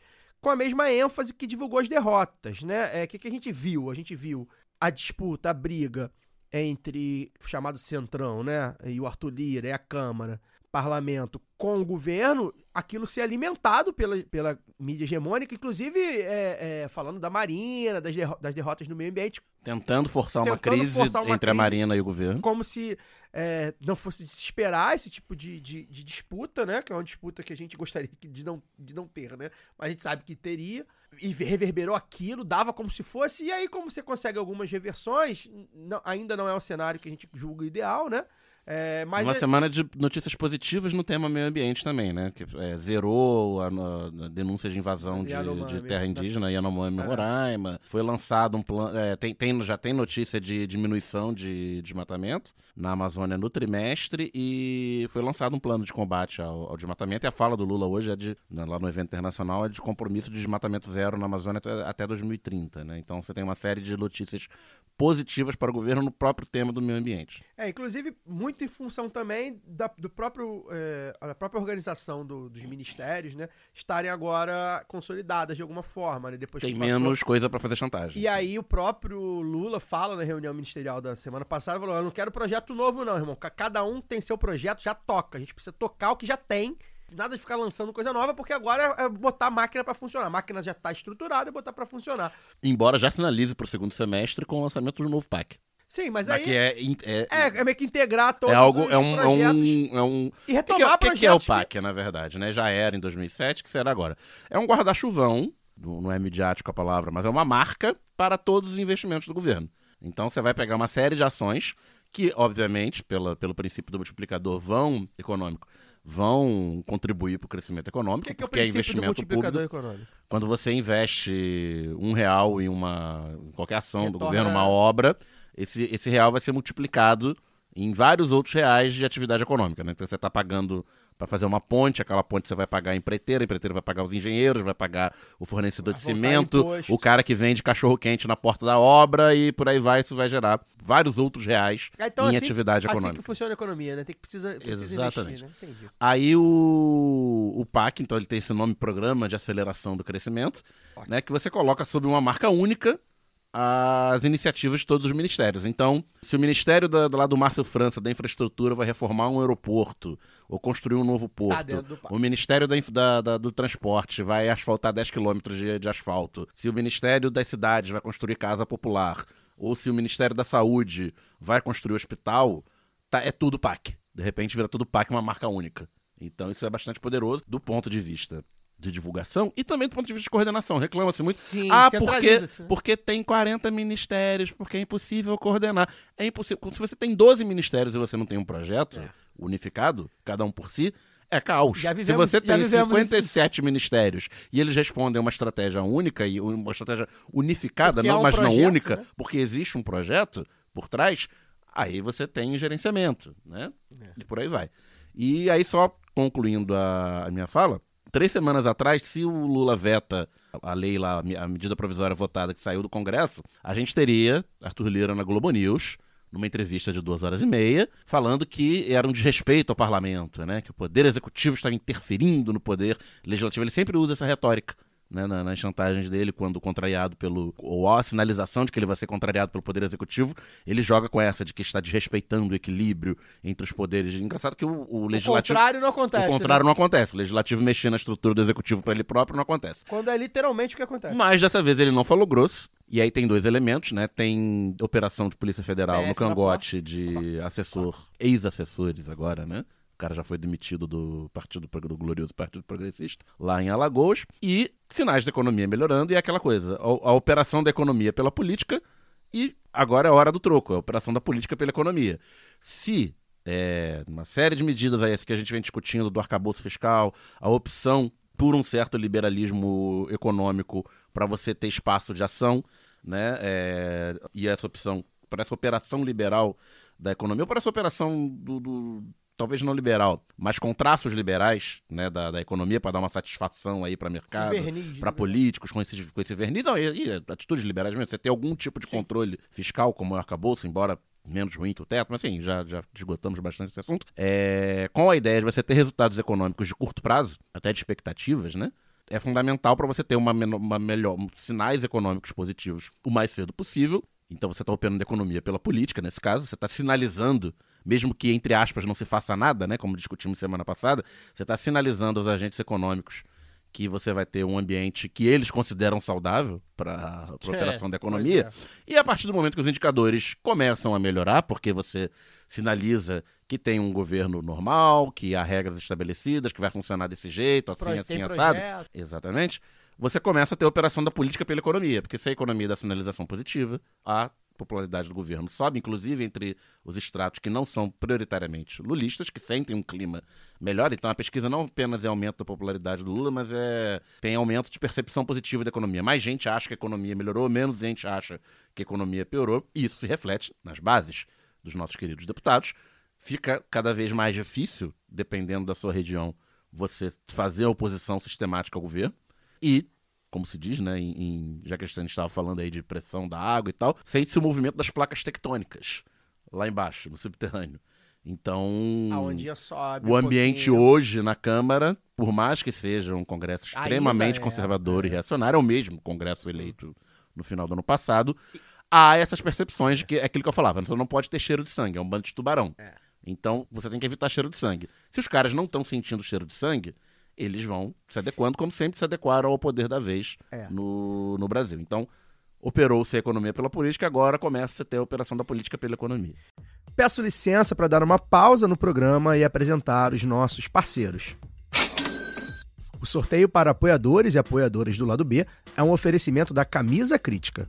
com a mesma ênfase que divulgou as derrotas, né? É, o que, que a gente viu? A gente viu a disputa, a briga entre o chamado Centrão, né? E o Arthur Lira e a Câmara, parlamento com o governo, aquilo ser alimentado pela, pela mídia hegemônica, inclusive é, é, falando da Marina, das, derro- das derrotas no meio ambiente, Tentando forçar uma Tentando crise forçar uma entre a crise. Marina e o governo. como se é, não fosse de se esperar esse tipo de, de, de disputa, né? Que é uma disputa que a gente gostaria de não, de não ter, né? Mas a gente sabe que teria. E reverberou aquilo, dava como se fosse. E aí, como você consegue algumas reversões, não- ainda não é o cenário que a gente julga ideal, né? É, Uma é- semana de notícias positivas no tema meio ambiente também, né? Que é, zerou a, a denúncia de invasão de, Yanomami, de terra né? indígena, Yanomami, É. Roraima. Foi lançado um plano. é, tem, tem- já tem notícia de diminuição de desmatamento na Amazônia no trimestre e foi lançado um plano de combate ao, ao desmatamento. E a fala do Lula hoje é de, né, lá no evento internacional, é de compromisso de desmatamento zero na Amazônia até, até 2030, né? Então você tem uma série de notícias positivas para o governo no próprio tema do meio ambiente. É, inclusive, muito em função também da, do próprio, é, a própria organização do- dos ministérios, né? Estarem agora consolidadas de alguma forma, né? Depois Tem menos coisa para fazer chantagem. E aí o próprio Lula fala na reunião ministerial da semana passada, falou, eu não quero projeto novo não, irmão. Ca- Cada um tem seu projeto, já toca. A gente precisa tocar o que já tem. Nada de ficar lançando coisa nova, porque agora é é botar a máquina pra funcionar. A máquina já tá estruturada, é botar pra funcionar. Embora já sinalize para o segundo semestre com o lançamento do novo PAC. Sim, mas aí que é, é, é, é meio que integrar todos é algo, os é um, é projetos um, é um e O que, retomar que é- o que projetos. que é o PAC, na verdade, né? Já era em 2007, que será agora? É um guarda-chuvão, não é midiático a palavra, mas é uma marca para todos os investimentos do governo. Então você vai pegar uma série de ações que, obviamente, pela, pelo princípio do multiplicador vão econômico, vão contribuir para o crescimento O econômico, que, que é o porque é do investimento multiplicador público. econômico? Quando você investe um real em uma em qualquer ação do Retorna- governo, uma obra, esse, esse real vai ser multiplicado em vários outros reais de atividade econômica. Né? Então você está pagando para fazer uma ponte, aquela ponte você vai pagar a empreiteira, a empreiteira vai pagar os engenheiros, vai pagar o fornecedor de Vai voltar cimento, imposto. o cara que vende cachorro quente na porta da obra e por aí vai, isso vai gerar vários outros reais Ah, então, em assim- atividade Assim econômica. que funciona a economia, né? Tem que precisa, precisa Exatamente. investir, né? Aí o, o PAC, então ele tem esse nome Programa de Aceleração do Crescimento, né, que você coloca sob uma marca única as iniciativas de todos os ministérios. Então, se o Ministério da, lá do Márcio França, da Infraestrutura, vai reformar um aeroporto ou construir um novo porto, PAC. o Ministério da, da- da- do Transporte vai asfaltar 10 quilômetros de, de asfalto, se o Ministério das Cidades vai construir casa popular, ou se o Ministério da Saúde vai construir hospital, tá, é tudo PAC. De repente vira tudo PAC uma marca única. Então isso é bastante poderoso do ponto de vista de divulgação e também do ponto de vista de coordenação. Reclama-se muito. Sim, ah, porque, né? porque tem 40 ministérios, porque é impossível coordenar. É impossível. Se você tem 12 ministérios e você não tem um projeto É. unificado, cada um por si, é caos. Se você tem vivemos 57 ministérios e eles respondem a uma estratégia única e uma estratégia unificada, Porque não, há um mas não projeto, única, né? porque existe um projeto por trás, aí você tem gerenciamento, né? É. E por aí vai. E aí, só concluindo a, a minha fala, três semanas atrás, se o Lula veta a lei lá, a medida provisória votada que saiu do Congresso, a gente teria Arthur Lira na Globo News, numa entrevista de duas horas e meia, falando que era um desrespeito ao parlamento, né? Que o poder executivo estava interferindo no poder legislativo. Ele sempre usa essa retórica. Né, na- nas chantagens dele, quando contrariado pelo. ou a sinalização de que ele vai ser contrariado pelo Poder Executivo, ele joga com essa de que está desrespeitando o equilíbrio entre os poderes. Engraçado que o, o O legislativo. contrário não acontece. o contrário né? não acontece. O legislativo mexer na estrutura do executivo para ele próprio não acontece. Quando é literalmente o que acontece. Mas dessa vez ele não falou grosso. E aí tem dois elementos, né? Tem operação de Polícia Federal PF no cangote de assessor, ex-assessores agora, né? O cara já foi demitido do Partido do Glorioso Partido Progressista, lá em Alagoas. E sinais da economia melhorando, e é aquela coisa: a, a operação da economia pela política, e agora é a hora do troco, a operação da política pela economia. Se é, uma série de medidas aí que a gente vem discutindo do arcabouço fiscal, a opção por um certo liberalismo econômico para você ter espaço de ação, né? é, e essa opção, para essa operação liberal da economia, ou para essa operação do, do- talvez não liberal, mas com traços liberais, né, da, da economia para dar uma satisfação aí para mercado, para políticos com esse, com esse verniz, não, e, e atitudes liberais mesmo, você ter algum tipo de controle fiscal, como é o arcabouço, embora menos ruim que o teto, mas assim, já, já esgotamos bastante esse assunto, é, com a ideia de você ter resultados econômicos de curto prazo, até de expectativas, né? É fundamental para você ter uma, uma melhor, sinais econômicos positivos o mais cedo possível. Então você está operando a economia pela política, nesse caso, você está sinalizando, mesmo que, entre aspas, não se faça nada, né? Como discutimos semana passada, você está sinalizando aos agentes econômicos que você vai ter um ambiente que eles consideram saudável para a É, operação da pois economia. é. E a partir do momento que os indicadores começam a melhorar, porque você sinaliza que tem um governo normal, que há regras estabelecidas, que vai funcionar desse jeito, assim, Pro- assim, assado. projeto. Exatamente. Você começa a ter a operação da política pela economia, porque se a economia dá sinalização positiva, a popularidade do governo sobe, inclusive entre os estratos que não são prioritariamente lulistas, que sentem um clima melhor. Então a pesquisa não apenas é aumento da popularidade do Lula, mas é tem aumento de percepção positiva da economia. Mais gente acha que a economia melhorou, menos gente acha que a economia piorou. E isso se reflete nas bases dos nossos queridos deputados. Fica cada vez mais difícil, dependendo da sua região, você fazer oposição sistemática ao governo. E, como se diz, né, em, em- já que a gente estava falando aí de pressão da água e tal, sente-se o movimento das placas tectônicas lá embaixo, no subterrâneo. Então, sobe. o ambiente hoje na Câmara, por mais que seja um Congresso extremamente é, conservador e é. reacionário, é o mesmo Congresso eleito no final do ano passado, há essas percepções de que é aquilo que eu falava, você não pode ter cheiro de sangue, é um bando de tubarão. É. Então, você tem que evitar cheiro de sangue. Se os caras não estão sentindo cheiro de sangue, eles vão se adequando, como sempre se adequaram ao poder da vez É. no, no Brasil. Então, operou-se a economia pela política, agora começa a ter a operação da política pela economia. Peço licença para dar uma pausa no programa e apresentar os nossos parceiros. O sorteio para apoiadores e apoiadoras do lado B é um oferecimento da Camisa Crítica.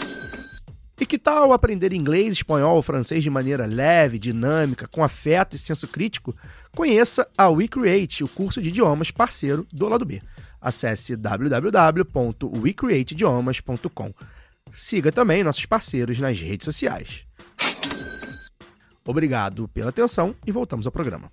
E que tal aprender inglês, espanhol ou francês de maneira leve, dinâmica, com afeto e senso crítico? Conheça a WeCreate, o curso de idiomas parceiro do lado B. Acesse www.wecreateidiomas.com. Siga também nossos parceiros nas redes sociais. Obrigado pela atenção e voltamos ao programa.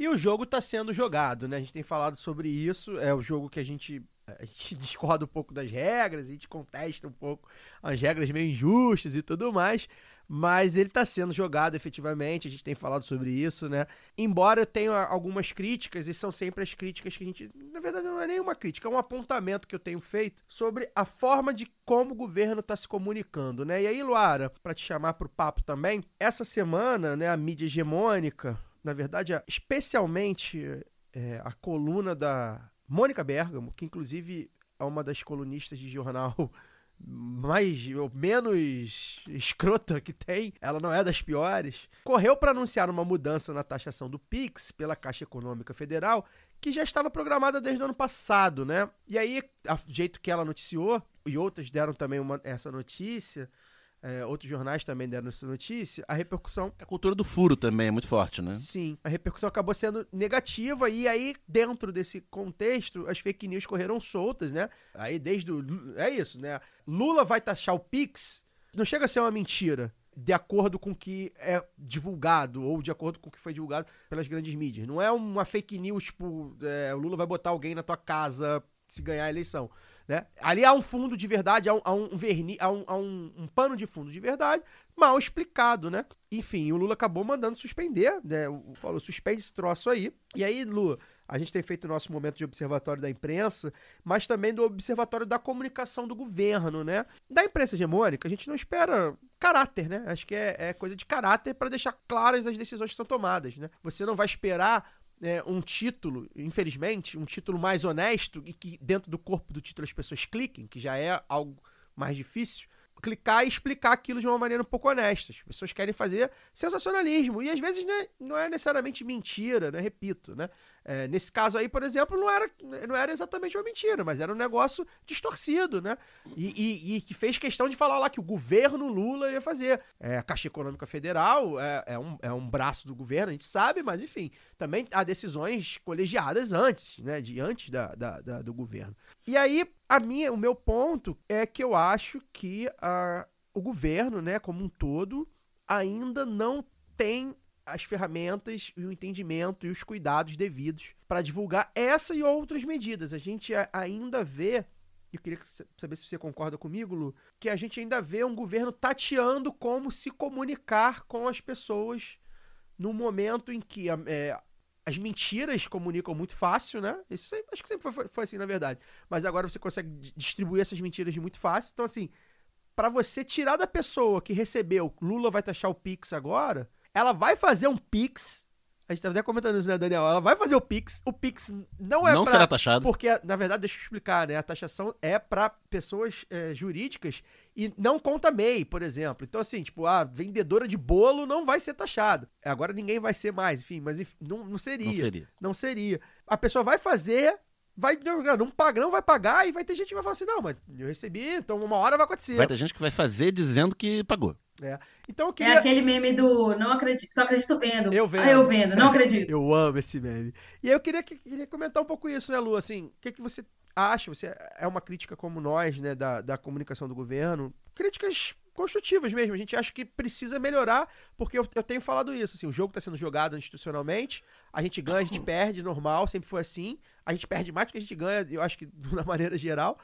E o jogo está sendo jogado, né? A gente tem falado sobre isso. É o jogo que a gente, a gente discorda um pouco das regras, a gente contesta um pouco as regras meio injustas e tudo mais. Mas ele está sendo jogado efetivamente, a gente tem falado sobre isso, né? Embora eu tenha algumas críticas, e são sempre as críticas que a gente. Na verdade, não é nenhuma crítica, é um apontamento que eu tenho feito sobre a forma de como o governo está se comunicando, né? E aí, Luara, para te chamar para o papo também, essa semana, né, a mídia hegemônica, na verdade, especialmente é, a coluna da Mônica Bergamo, que inclusive é uma das colunistas de jornal mais ou menos escrota que tem, ela não é das piores, correu para anunciar uma mudança na taxação do Pix pela Caixa Econômica Federal, que já estava programada desde o ano passado, né? E aí, a jeito que ela noticiou, e outras deram também uma- essa notícia, é, outros jornais também deram essa notícia, a repercussão A cultura do furo também é muito forte, né? Sim, a repercussão acabou sendo negativa e aí, dentro desse contexto, as fake news correram soltas, né? Aí desde o... É isso, né? Lula vai taxar o Pix, não chega a ser uma mentira, de acordo com o que é divulgado ou de acordo com o que foi divulgado pelas grandes mídias. Não é uma fake news, tipo, é, o Lula vai botar alguém na tua casa se ganhar a eleição. Né? Ali há um fundo de verdade, há um, há um verni, há, um, há um- um pano de fundo de verdade, mal explicado, né? Enfim, o Lula acabou mandando suspender, né? Falou, suspende esse troço aí. E aí, Lu, a gente tem feito o nosso momento de observatório da imprensa, mas também do observatório da comunicação do governo, né? Da imprensa hegemônica, a gente não espera caráter, né? Acho que é, é coisa de caráter para deixar claras as decisões que são tomadas, né? Você não vai esperar é, um título, infelizmente, um título mais honesto e que dentro do corpo do título as pessoas cliquem, que já é algo mais difícil, clicar e explicar aquilo de uma maneira um pouco honesta. As pessoas querem fazer sensacionalismo e às vezes não é, não é necessariamente mentira, né? Repito, né? É, nesse caso aí, por exemplo, não era, não era exatamente uma mentira, mas era um negócio distorcido, né? E, que fez questão de falar lá que o governo Lula ia fazer. É, a Caixa Econômica Federal é, é um, é um braço do governo, a gente sabe, mas enfim, também há decisões colegiadas antes, né? De antes da, da- da- do governo. E aí, a minha, o meu ponto é que eu acho que a, o governo, né, como um todo, ainda não tem as ferramentas e o entendimento e os cuidados devidos para divulgar essa e outras medidas. A gente ainda vê, eu queria que sa- saber se você concorda comigo, Lu, que a gente ainda vê um governo tateando como se comunicar com as pessoas num momento em que é, as mentiras comunicam muito fácil, né? Isso acho que sempre foi, foi assim, na verdade. Mas agora você consegue di- distribuir essas mentiras de muito fácil. Então, assim, para você tirar da pessoa que recebeu, Lula vai taxar o Pix agora, ela vai fazer um Pix. A gente tava até comentando isso, né, Daniel? Ela vai fazer o Pix. O Pix não é não pra- será taxado. porque, na verdade, deixa eu explicar, né? A taxação é para pessoas é, jurídicas e não conta MEI, por exemplo. Então, assim, tipo, a vendedora de bolo não vai ser taxada. Agora ninguém vai ser mais, enfim, mas enfim, não, não seria. Não seria. Não seria. A pessoa vai fazer, vai não pagar, não vai pagar, e vai ter gente que vai falar assim: não, mas eu recebi, então uma hora vai acontecer. Vai ter gente que vai fazer dizendo que pagou. Então eu É queria. aquele meme do não acredito, só acredito vendo. Eu vendo. Ah, eu vendo, não acredito. Eu amo esse meme. E aí eu queria, que- queria comentar um pouco isso, né, Lu? Assim, o que, que você acha? Você é uma crítica como nós, né, da, da comunicação do governo? Críticas construtivas mesmo. A gente acha que precisa melhorar, porque eu, eu tenho falado isso. Assim, o jogo está sendo jogado institucionalmente, a gente ganha, a gente perde, normal, sempre foi assim. A gente perde mais do que a gente ganha, eu acho que de uma maneira geral.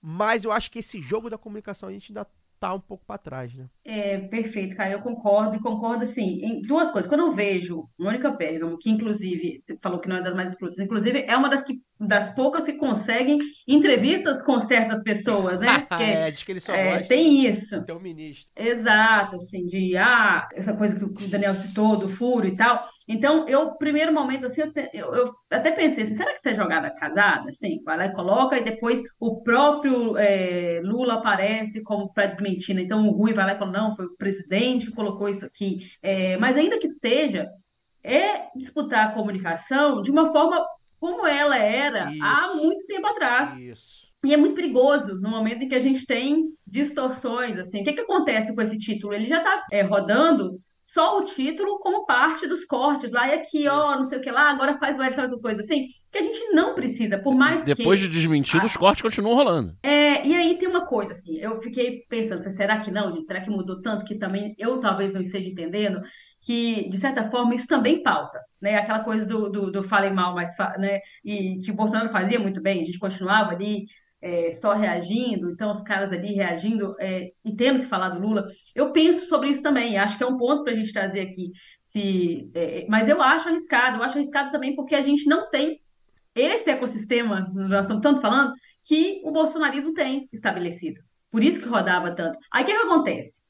Mas eu acho que esse jogo da comunicação a gente ainda tá um pouco para trás, né? É, perfeito, Caio, eu concordo, e concordo, assim, em duas coisas. Quando eu vejo Mônica Bergamo, que inclusive, você falou que não é das mais exclusivas, inclusive é uma das, que, das poucas que conseguem entrevistas com certas pessoas, né? Porque é, diz que ele só é, tem isso. ter um ministro. Exato, assim, de, ah, essa coisa que o Daniel citou, do furo e tal. Então, eu, primeiro momento, assim, eu, te- eu- eu até pensei assim, será que isso é jogada casada? Assim, vai lá e coloca, e depois o próprio é, Lula aparece como para desmentir, né? Então, o Rui vai lá e fala, não, foi o presidente que colocou isso aqui. É, mas ainda que seja, é disputar a comunicação de uma forma como ela era há Isso. muito tempo atrás. Isso. E é muito perigoso no momento em que a gente tem distorções, assim. O que que acontece com esse título? Ele já está rodando só o título como parte dos cortes lá e aqui, ó, não sei o que lá, agora faz live, sabe essas coisas assim, que a gente não precisa, por mais Depois que... de desmentido, os cortes continuam rolando. É, e aí tem uma coisa, assim, eu fiquei pensando, será que não, gente? Será que mudou tanto que também eu talvez não esteja entendendo que, de certa forma, isso também pauta, né? Aquela coisa do, do, do falem mal, mas, né? E que o Bolsonaro fazia muito bem, a gente continuava ali é, só reagindo, então os caras ali reagindo é, e tendo que falar do Lula. Eu penso sobre isso também, acho que é um ponto para a gente trazer aqui. Se, é, mas eu acho arriscado, eu acho arriscado também porque a gente não tem esse ecossistema, nós estamos tanto falando, que o bolsonarismo tem estabelecido. Por isso que rodava tanto. Aí o que, que acontece?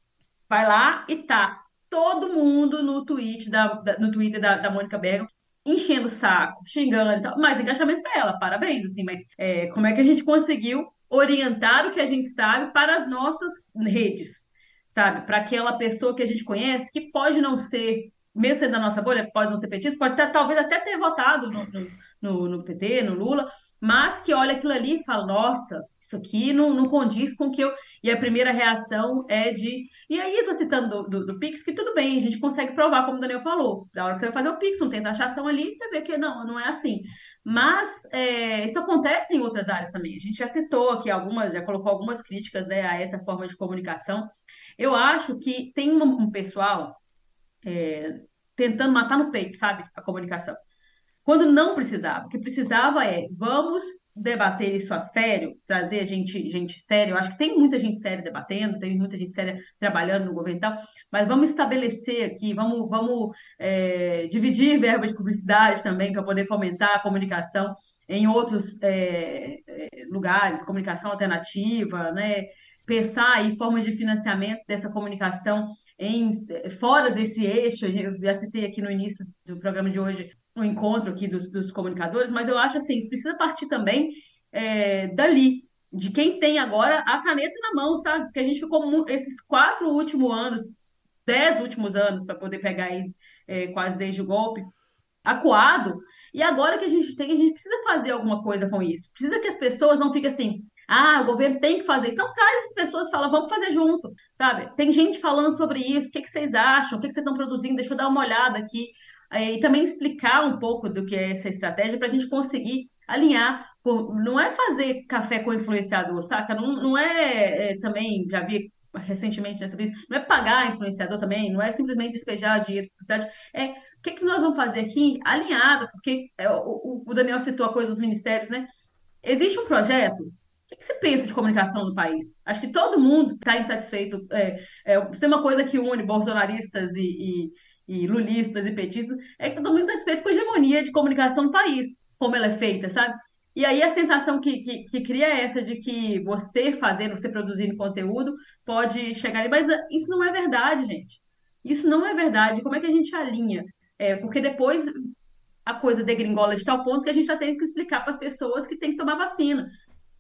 Vai lá e tá todo mundo no tweet da, da- no Twitter da, da Mônica Bergamo enchendo o saco, xingando e tal, mais engajamento para ela, parabéns, assim, mas é, como é que a gente conseguiu orientar o que a gente sabe para as nossas redes, sabe? Para aquela pessoa que a gente conhece, que pode não ser, mesmo sendo da nossa bolha, pode não ser petista, pode ter, talvez até ter votado no, no, no, no PT, no Lula, mas que olha aquilo ali e fala, nossa, isso aqui não, não condiz com o que eu. E a primeira reação é de. E aí, tô citando do, do, do, Pix, que tudo bem, a gente consegue provar, como o Daniel falou. Na hora que você vai fazer o Pix, não tem taxação ali, você vê que não, não é assim. Mas é, isso acontece em outras áreas também. A gente já citou aqui algumas, já colocou algumas críticas né, a essa forma de comunicação. Eu acho que tem um, um pessoal é, tentando matar no peito, sabe, a comunicação quando não precisava. O que precisava é, vamos debater isso a sério, trazer gente, gente séria. Eu acho que tem muita gente séria debatendo, tem muita gente séria trabalhando no governo e tal, mas vamos estabelecer aqui, vamos, vamos é, dividir verba de publicidade também para poder fomentar a comunicação em outros é, é, lugares, comunicação alternativa, né? pensar aí formas de financiamento dessa comunicação em, fora desse eixo, eu já citei aqui no início do programa de hoje um encontro aqui dos, dos comunicadores, mas eu acho assim, isso precisa partir também é, dali, de quem tem agora a caneta na mão, sabe? Porque a gente ficou esses quatro últimos anos, dez últimos anos, para poder pegar aí é, quase desde o golpe, acuado, e agora que a gente tem, a gente precisa fazer alguma coisa com isso. Precisa que as pessoas não fiquem assim, ah, o governo tem que fazer. Então, traz as pessoas fala, vamos fazer junto, sabe? Tem gente falando sobre isso, o que, que vocês acham, o que, que vocês estão produzindo, deixa eu dar uma olhada aqui e também explicar um pouco do que é essa estratégia para a gente conseguir alinhar. Por, não é fazer café com influenciador, saca? Não, não é, é também, já vi recentemente nessa vez, não é pagar influenciador também, não é simplesmente despejar dinheiro para cidade, é o que, que nós vamos fazer aqui alinhado, porque é, o, o Daniel citou a coisa dos ministérios, né? Existe um projeto o que, você pensa de comunicação no país? Acho que todo mundo está insatisfeito. É, é, se é uma coisa que une bolsonaristas e, e, e lulistas e petistas, é que todo mundo satisfeito com a hegemonia de comunicação no país, como ela é feita, sabe? E aí a sensação que, que, que cria é essa de que você fazendo, você produzindo conteúdo, pode chegar ali. Mas ah, isso não é verdade, gente. Isso não é verdade. Como é que a gente alinha? É, porque depois a coisa degringola de tal ponto que a gente já tem que explicar para as pessoas que tem que tomar vacina.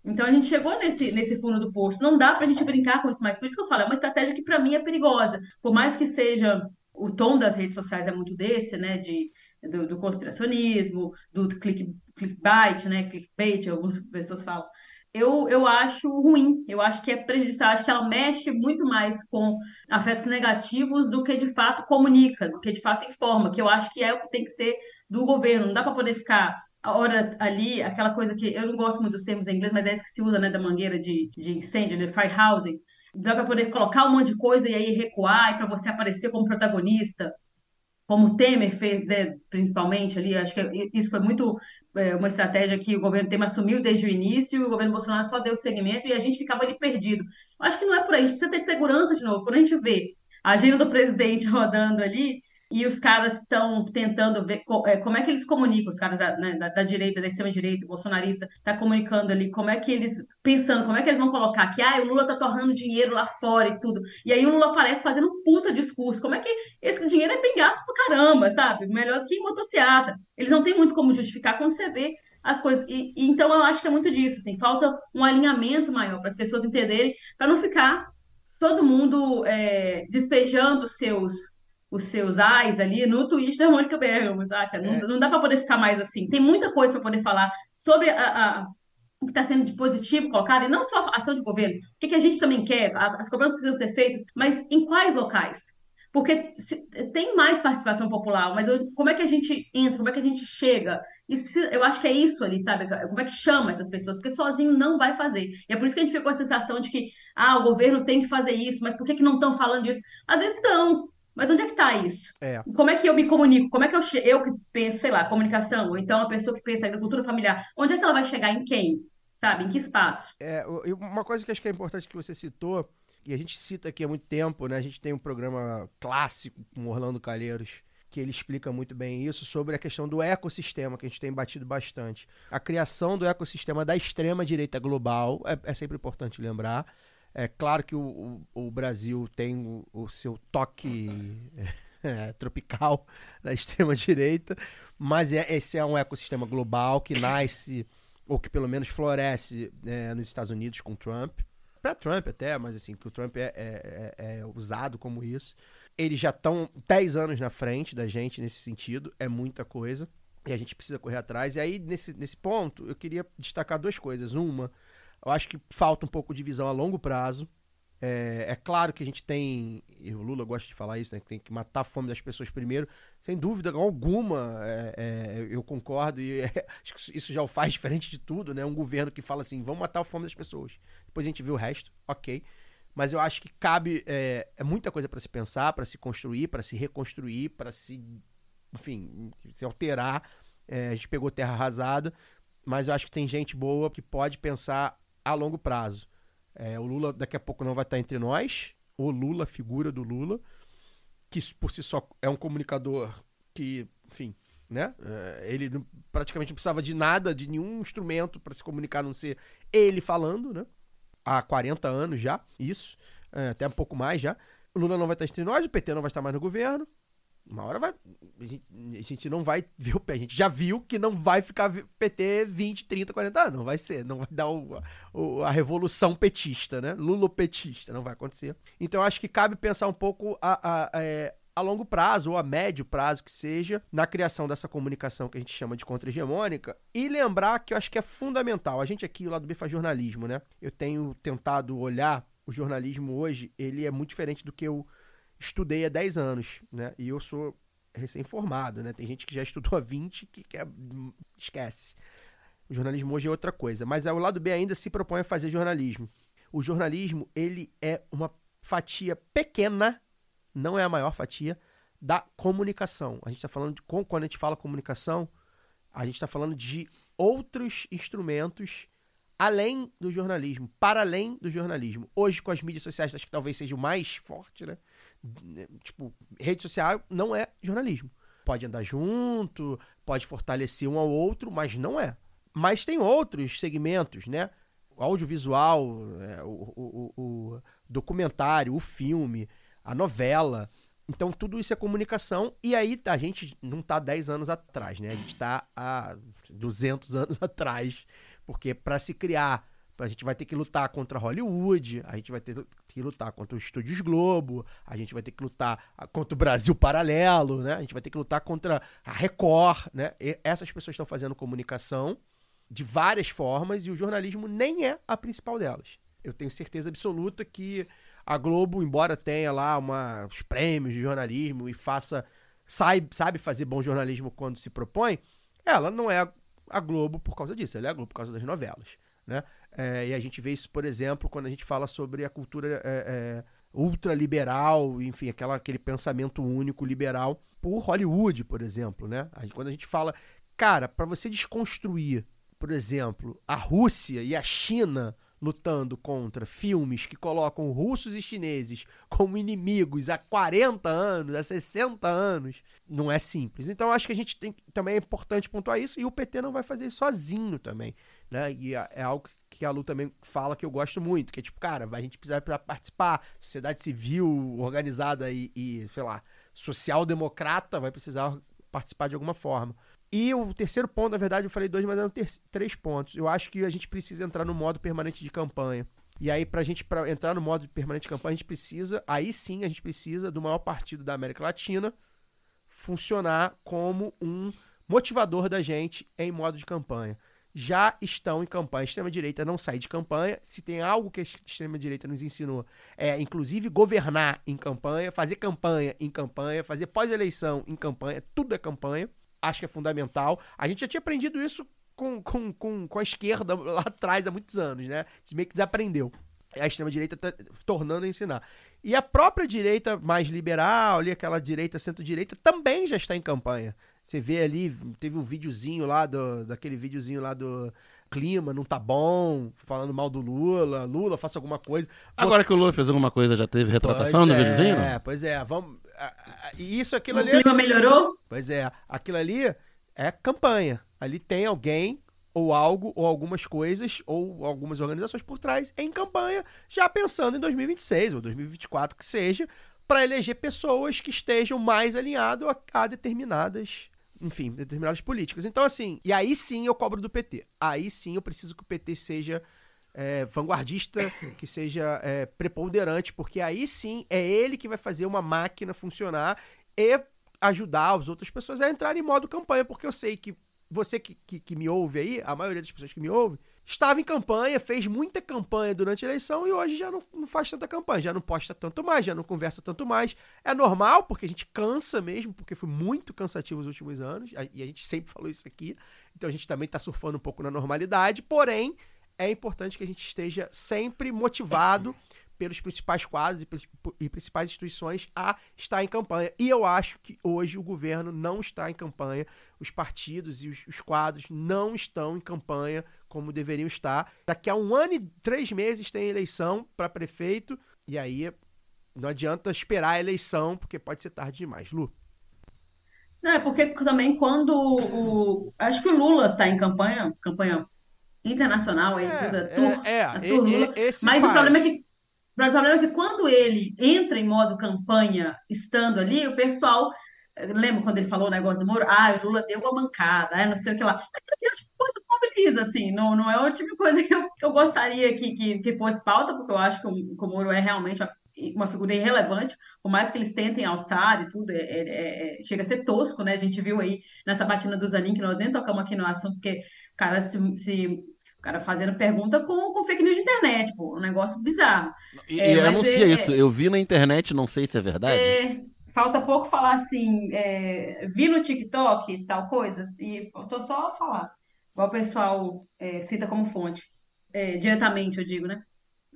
Então a gente chegou nesse, nesse fundo do posto. Não dá para a gente brincar com isso mais. Por isso que eu falo, é uma estratégia que para mim é perigosa. Por mais que seja o tom das redes sociais é muito desse, né? De, do, do conspiracionismo, do click, clickbait, né? Clickbait, algumas pessoas falam. Eu, eu acho ruim, eu acho que é prejudicial, acho que ela mexe muito mais com afetos negativos do que de fato comunica, do que de fato informa, que eu acho que é o que tem que ser do governo. Não dá para poder ficar a hora ali, aquela coisa que eu não gosto muito dos termos em inglês, mas é isso que se usa, né, da mangueira de, de incêndio, de fire housing, dá para poder colocar um monte de coisa e aí recuar e para você aparecer como protagonista, como Temer fez, né, principalmente ali. Acho que isso foi muito é, uma estratégia que o governo Temer assumiu desde o início e o governo Bolsonaro só deu seguimento e a gente ficava ali perdido. Acho que não é por aí, a gente precisa ter segurança de novo. Quando a gente vê a agenda do presidente rodando ali, e os caras estão tentando ver é, como é que eles comunicam, os caras da, né, da, da direita, da extrema-direita, bolsonarista, tá comunicando ali, como é que eles, pensando, como é que eles vão colocar que, ah, o Lula tá torrando dinheiro lá fora e tudo, e aí o Lula aparece fazendo um puta discurso, como é que esse dinheiro é bem gasto pra caramba, sabe? Melhor que motocicleta. Eles não têm muito como justificar quando você vê as coisas. E, e, então eu acho que é muito disso, assim, falta um alinhamento maior para as pessoas entenderem, para não ficar todo mundo é, despejando seus os seus ais ali no tweet da Mônica Bergamo, saca? Não, é. não dá para poder ficar mais assim. Tem muita coisa para poder falar sobre a, a o que está sendo de positivo colocado, e não só a ação de governo, o que, que a gente também quer, as cobranças precisam ser feitas, mas em quais locais? Porque se, tem mais participação popular, mas eu, como é que a gente entra, como é que a gente chega? Isso precisa, eu acho que é isso ali, sabe? Como é que chama essas pessoas? Porque sozinho não vai fazer. E é por isso que a gente fica com a sensação de que, ah, o governo tem que fazer isso, mas por que, que não estão falando disso? Às vezes estão, mas onde é que está isso? É. Como é que eu me comunico? Como é que eu, eu que penso, sei lá, comunicação, ou então a pessoa que pensa agricultura familiar, onde é que ela vai chegar em quem? Sabe? Em que espaço? É, uma coisa que acho que é importante que você citou, e a gente cita aqui há muito tempo, né? A gente tem um programa clássico com Orlando Calheiros, que ele explica muito bem isso, sobre a questão do ecossistema, que a gente tem batido bastante. A criação do ecossistema da extrema-direita global, é, é sempre importante lembrar, é claro que o, o, o Brasil tem o, o seu toque é, tropical da extrema-direita, mas é, esse é um ecossistema global que nasce ou que pelo menos floresce é, nos Estados Unidos com Trump. Para Trump até, mas assim, que o Trump é, é- é- é usado como isso. Eles já estão 10 anos na frente da gente nesse sentido, é muita coisa. E a gente precisa correr atrás. E aí, nesse, nesse ponto, eu queria destacar duas coisas. Uma, eu acho que falta um pouco de visão a longo prazo. É, é claro que a gente tem, e o Lula gosta de falar isso, né? Que tem que matar a fome das pessoas primeiro. Sem dúvida alguma, é, é, eu concordo. E é, acho que isso- já o faz diferente de tudo, né? Um governo que fala assim, vamos matar a fome das pessoas. Depois a gente vê o resto, ok. Mas eu acho que cabe, é, é muita coisa para se pensar, para se construir, para se reconstruir, para se, enfim, se alterar. É, a gente pegou terra arrasada, mas eu acho que tem gente boa que pode pensar a longo prazo. É, o Lula daqui a pouco não vai estar entre nós. O Lula, a figura do Lula, que por si só é um comunicador que, enfim, né? É, ele praticamente não precisava de nada, de nenhum instrumento para se comunicar, a não ser ele falando, né? Há 40 anos já, isso, é, até um pouco mais já. O Lula não vai estar entre nós, o PT não vai estar mais no governo. Uma hora vai. A gente, a gente não vai ver o pé. A gente já viu que não vai ficar PT 20, 30, 40 anos. Não vai ser. Não vai dar o- o- a revolução petista, né? Lulopetista. Não vai acontecer. Então acho que cabe pensar um pouco a, a, é, a longo prazo ou a médio prazo que seja na criação dessa comunicação que a gente chama de contra-hegemônica e lembrar que eu acho que é fundamental. A gente aqui lá do B faz jornalismo, né? Eu tenho tentado olhar o jornalismo hoje, ele é muito diferente do que eu estudei há 10 anos, né? E eu sou recém-formado, né? Tem gente que já estudou há 20 que quer... esquece. O jornalismo hoje é outra coisa, mas o lado B ainda se propõe a fazer jornalismo. O jornalismo, ele é uma fatia pequena, não é a maior fatia, da comunicação. A gente está falando de, quando a gente fala comunicação, a gente está falando de outros instrumentos além do jornalismo, para além do jornalismo. Hoje, com as mídias sociais, acho que talvez seja o mais forte, né? Tipo, rede social não é jornalismo. Pode andar junto, pode fortalecer um ao outro, mas não é. Mas tem outros segmentos, né? O audiovisual, é, o, o- o- documentário, o filme, a novela. Então, tudo isso é comunicação. E aí, a gente não tá 10 anos atrás, né? A gente tá há 200 anos atrás. Porque para se criar, a gente vai ter que lutar contra Hollywood, a gente vai ter que lutar contra os Estúdios Globo, a gente vai ter que lutar ah, contra o Brasil Paralelo, né? A gente vai ter que lutar contra a Record, né? E essas pessoas estão fazendo comunicação de várias formas e o jornalismo nem é a principal delas. Eu tenho certeza absoluta que a Globo, embora tenha lá uma, os prêmios de jornalismo e faça sabe, sabe fazer bom jornalismo quando se propõe, ela não é a, Globo por causa disso, ela é a Globo por causa das novelas, né? É, e a gente vê isso, por exemplo, quando a gente fala sobre a cultura é, é, ultraliberal, enfim, aquela, aquele pensamento único liberal por Hollywood, por exemplo, né? A gente- quando a gente fala, cara, para você desconstruir, por exemplo, a Rússia e a China lutando contra filmes que colocam russos e chineses como inimigos há 40 anos, há 60 anos, não é simples. Então acho que a gente tem também é importante pontuar isso e o PT não vai fazer sozinho também, né? E é é algo que a Lu também fala que eu gosto muito, que é tipo, cara, a gente precisa participar, sociedade civil organizada e, e sei lá, social-democrata vai precisar participar de alguma forma. E o terceiro ponto, na verdade, eu falei dois, mas eram três pontos. Eu acho que a gente precisa entrar no modo permanente de campanha. E aí, pra gente pra entrar no modo permanente de campanha, a gente precisa, aí sim, a gente precisa do maior partido da América Latina funcionar como um motivador da gente em modo de campanha. Já estão em campanha. A extrema-direita não sai de campanha. Se tem algo que a extrema-direita nos ensinou, é inclusive governar em campanha, fazer campanha em campanha, fazer pós-eleição em campanha, tudo é campanha. Acho que é fundamental. A gente já tinha aprendido isso com, com, com, com a esquerda lá atrás há muitos anos, né? A gente meio que desaprendeu. A extrema-direita tá tornando a ensinar. E a própria direita mais liberal, ali, aquela direita, centro-direita, também já está em campanha. Você vê ali, teve um videozinho lá, do, daquele videozinho lá do clima, não tá bom, falando mal do Lula, Lula, faça alguma coisa. Agora que o Lula fez alguma coisa, já teve retratação Pois do é, videozinho? É, pois é, vamos... E isso, aquilo O ali... é clima melhorou? Pois é, aquilo ali é campanha. Ali tem alguém ou algo ou algumas coisas ou algumas organizações por trás em campanha, já pensando em 2026 ou 2024 que seja, para eleger pessoas que estejam mais alinhadas a, a determinadas enfim, determinadas políticas. Então, assim, e aí sim eu cobro do PT. Aí sim eu preciso que o PT seja é, vanguardista, que seja é, preponderante, porque aí sim é ele que vai fazer uma máquina funcionar e ajudar as outras pessoas a entrar em modo campanha, porque eu sei que você que, que, que me ouve aí, a maioria das pessoas que me ouve, estava em campanha, fez muita campanha durante a eleição e hoje já não, não, faz tanta campanha, já não posta tanto mais, já não conversa tanto mais. É normal, porque a gente cansa mesmo, porque foi muito cansativo os últimos anos, e a gente sempre falou isso aqui, então a gente também está surfando um pouco na normalidade, porém, é importante que a gente esteja sempre motivado pelos principais quadros e, e, principais instituições a estar em campanha. E eu acho que hoje o governo não está em campanha, os partidos e os, os quadros não estão em campanha como deveriam estar. Daqui a um ano e três meses tem eleição para prefeito, e aí não adianta esperar a eleição, porque pode ser tarde demais. Lu. Não, é porque também quando o. Acho que o Lula está em campanha, campanha internacional, aí, É, a tour, é, é, tour e- Lula. esse Mas o problema é que o problema é que quando ele entra em modo campanha, estando ali, o pessoal. Lembra quando ele falou o negócio do Moro? Ah, o Lula deu uma mancada, ah, não sei o que lá. Aquilo é o tipo de coisa que mobiliza, assim, não, não é o tipo de coisa que eu, que eu gostaria que, que, que fosse pauta, porque eu acho que o, que o Moro é realmente uma, uma figura irrelevante, por mais que eles tentem alçar e tudo, é- é- é- chega a ser tosco, né? A gente viu aí nessa batina do Zanin, que nós nem tocamos aqui no assunto, porque o cara se, se cara fazendo pergunta com, com fake news de internet, pô, um negócio bizarro. E, É, e mas anuncia é- isso. Eu vi na internet, não sei se é verdade. É, falta pouco falar assim, é, vi no TikTok tal coisa, e faltou só falar, igual o pessoal é, cita como fonte, é, diretamente, eu digo, né?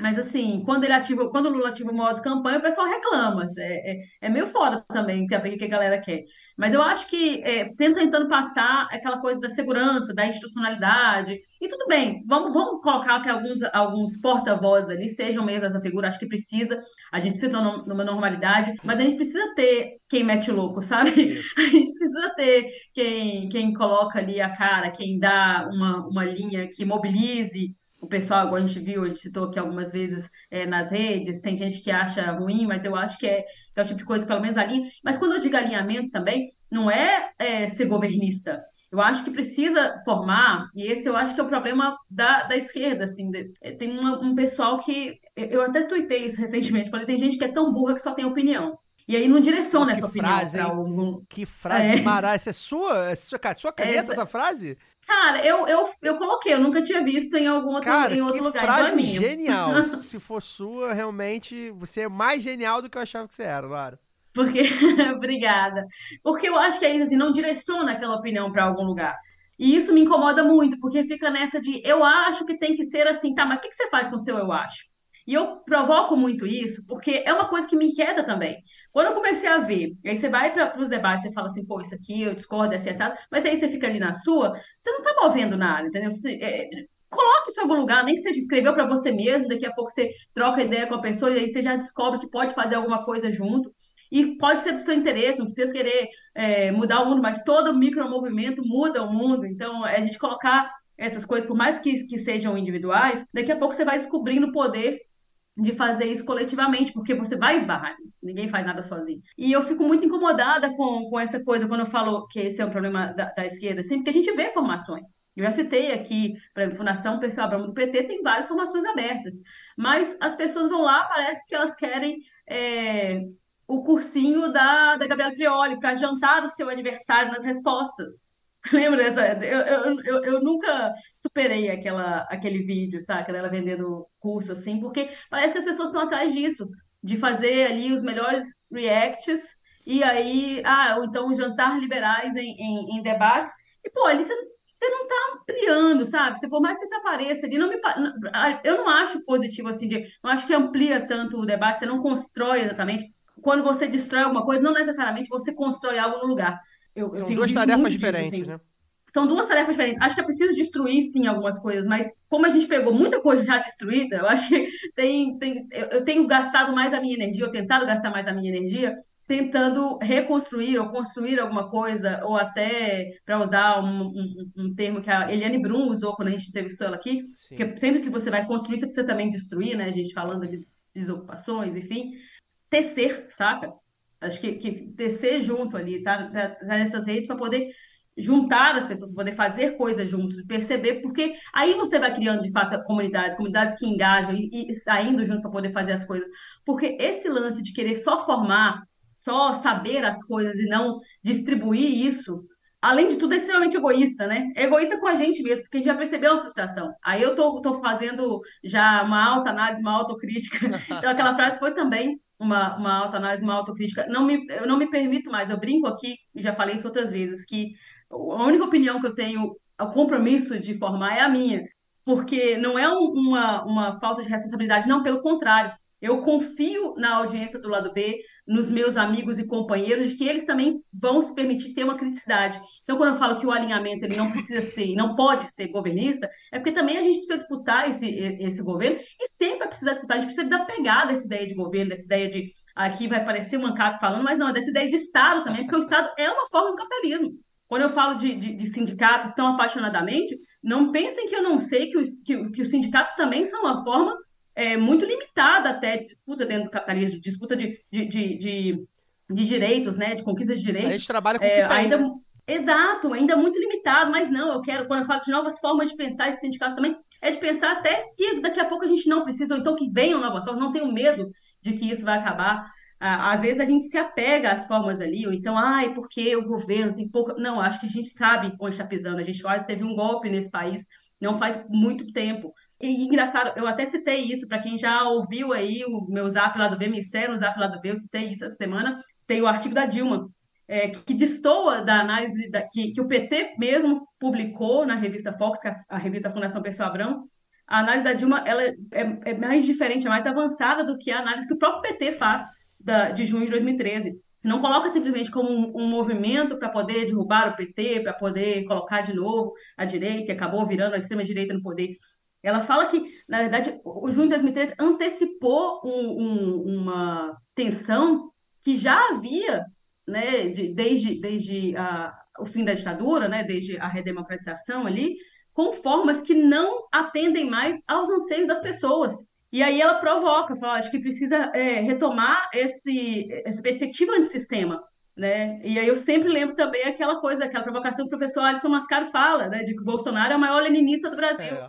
Mas assim, quando ele ativa, quando o Lula ativa o modo campanha, o pessoal reclama. É, é, é meio foda também saber o que a galera quer. Mas eu acho que é, tenta tentando passar aquela coisa da segurança, da institucionalidade. E tudo bem, vamos, vamos colocar que alguns, alguns porta-vozes ali sejam mesmo essa figura, acho que precisa. A gente precisa num- numa normalidade, mas a gente precisa ter quem mete louco, sabe? A gente precisa ter quem, quem coloca ali a cara, quem dá uma, uma linha que mobilize o pessoal, igual a gente viu, a gente citou aqui algumas vezes é, nas redes, tem gente que acha ruim, mas eu acho que é, que é o tipo de coisa, pelo menos alinha. Mas quando eu digo alinhamento também, não é, é, ser governista. Eu acho que precisa formar, e esse eu acho que é o problema da, da esquerda, assim, de- é, tem uma- um pessoal que, eu até tuitei isso recentemente, falei, tem gente que é tão burra que só tem opinião. E aí não direciona essa opinião frase, para hein? algum, Que frase É. maravilhosa. Essa é sua? É sua, sua caneta Essa- essa frase? Cara, eu, eu, eu coloquei, eu nunca tinha visto em algum outro, Cara, em outro que lugar. então é frase genial. Se for sua, realmente, você é mais genial do que eu achava que você era, Lara. Porque, obrigada. Porque eu acho que é isso, assim, não direciona aquela opinião para algum lugar. E isso me incomoda muito, porque fica nessa de eu acho que tem que ser assim, tá, mas o que que você faz com o seu eu acho? E eu provoco muito isso, porque é uma coisa que me inquieta também. Quando eu comecei a ver, aí você vai para os debates e fala assim, pô, isso aqui eu discordo, é assado, mas aí você fica ali na sua, você não tá movendo nada, entendeu? Você, é, coloque isso em algum lugar, nem que seja escreveu para você mesmo, daqui a pouco você troca ideia com a pessoa e aí você já descobre que pode fazer alguma coisa junto. E pode ser do seu interesse, não precisa querer é, mudar o mundo, mas todo micromovimento muda o mundo. Então, é a gente colocar essas coisas, por mais que, que sejam individuais, daqui a pouco você vai descobrindo o poder de fazer isso coletivamente, porque você vai esbarrar nisso, ninguém faz nada sozinho. E eu fico muito incomodada com, com essa coisa quando eu falo que esse é um problema da, da esquerda, assim, porque a gente vê formações. Eu já citei aqui, para a Fundação Pessoal Abramo do PT tem várias formações abertas, mas as pessoas vão lá, parece que elas querem é, o cursinho da, da Gabriela Prioli para jantar o seu aniversário nas respostas. Lembra dessa? Eu, eu, eu, nunca superei aquela, aquele vídeo, sabe? Dela vendendo curso, assim, porque parece que as pessoas estão atrás disso, de fazer ali os melhores reacts, e aí, ah, ou então jantar liberais em, em, em debates, e pô, ali você, você não está ampliando, sabe? Se por mais que você apareça ali, não me, ah, eu não acho positivo assim, de, não acho que amplia tanto o debate, você não constrói exatamente. Quando você destrói alguma coisa, não necessariamente você constrói algo no lugar. Eu, eu São tenho duas tarefas muito disso, diferentes, assim. né? São duas tarefas diferentes. Acho que é preciso destruir, sim, algumas coisas, mas como a gente pegou muita coisa já destruída, eu acho que tem, tem, eu eu tenho gastado mais a minha energia, ou tentado gastar mais a minha energia, tentando reconstruir ou construir alguma coisa, ou até, para usar um, um, um termo que a Eliane Brum usou quando a gente entrevistou ela aqui, Sim. que sempre que você vai construir, você precisa também destruir, né? A gente falando de desocupações, enfim. Tecer, saca? Acho que, que tecer junto ali, tá? nessas redes para poder juntar as pessoas, poder fazer coisas juntos, perceber, porque aí você vai criando de fato comunidades, comunidades que engajam e, e saindo junto para poder fazer as coisas. Porque esse lance de querer só formar, só saber as coisas e não distribuir isso, além de tudo, é extremamente egoísta, né? É egoísta com a gente mesmo, porque a gente já percebeu a frustração. Aí eu tô, tô fazendo já uma alta análise, uma autocrítica. Então, aquela frase foi também uma, uma autoanálise, uma autocrítica. Não me, eu não me permito mais, eu brinco aqui, já falei isso outras vezes, que a única opinião que eu tenho, o compromisso de formar é a minha, porque não é um, uma, uma falta de responsabilidade, não, pelo contrário. Eu confio na audiência do lado B, nos meus amigos e companheiros, de que eles também vão se permitir ter uma criticidade. Então, quando eu falo que o alinhamento ele não precisa ser, não pode ser governista, é porque também a gente precisa disputar esse, esse governo e sempre vai precisar disputar. A gente precisa da pegada dessa ideia de governo, dessa ideia de aqui vai parecer um ANCAP falando, mas não, é dessa ideia de Estado também, porque o Estado é uma forma do capitalismo. Quando eu falo de, de, de, sindicatos tão apaixonadamente, não pensem que eu não sei que os, que, que os sindicatos também são uma forma é, muito limitada até de disputa dentro do capitalismo, disputa de, de, de, de, de direitos, né, de conquista de direitos. A gente trabalha com o que é, tem, ainda, né? Exato, ainda muito limitado, mas não, eu quero, quando eu falo de novas formas de pensar esses sindicatos também, é de pensar até que daqui a pouco a gente não precisa, ou então que venham novas formas, não tenho medo de que isso vai acabar. Às vezes a gente se apega às formas ali, ou então, ai, porque o governo tem pouca. Não, acho que a gente sabe onde está pisando. A gente quase teve um golpe nesse país não faz muito tempo. E engraçado, eu até citei isso para quem já ouviu aí o meu zap lá do B, me no zap lá do B, eu citei isso essa semana, citei o artigo da Dilma, é, que destoa da análise da, que, que, o PT mesmo publicou na revista Fox, que é a, a revista Fundação Pessoa Abrão. A análise da Dilma ela é, é, mais diferente, é mais avançada do que a análise que o próprio PT faz da, de junho de 2013 não coloca simplesmente como um, um movimento para poder derrubar o PT, para poder colocar de novo a direita, e acabou virando a extrema-direita no poder. Ela fala que, na verdade, o junho de 2013 antecipou um, um, uma tensão que já havia né, de, desde, desde a, o fim da ditadura, né, desde a redemocratização ali, com formas que não atendem mais aos anseios das pessoas. E aí ela provoca, fala, acho que precisa é, retomar esse, essa perspectiva antissistema. Né? E aí eu sempre lembro também aquela coisa, aquela provocação que o professor Alisson Mascaro fala, né? De que o Bolsonaro é o maior leninista do Brasil. É.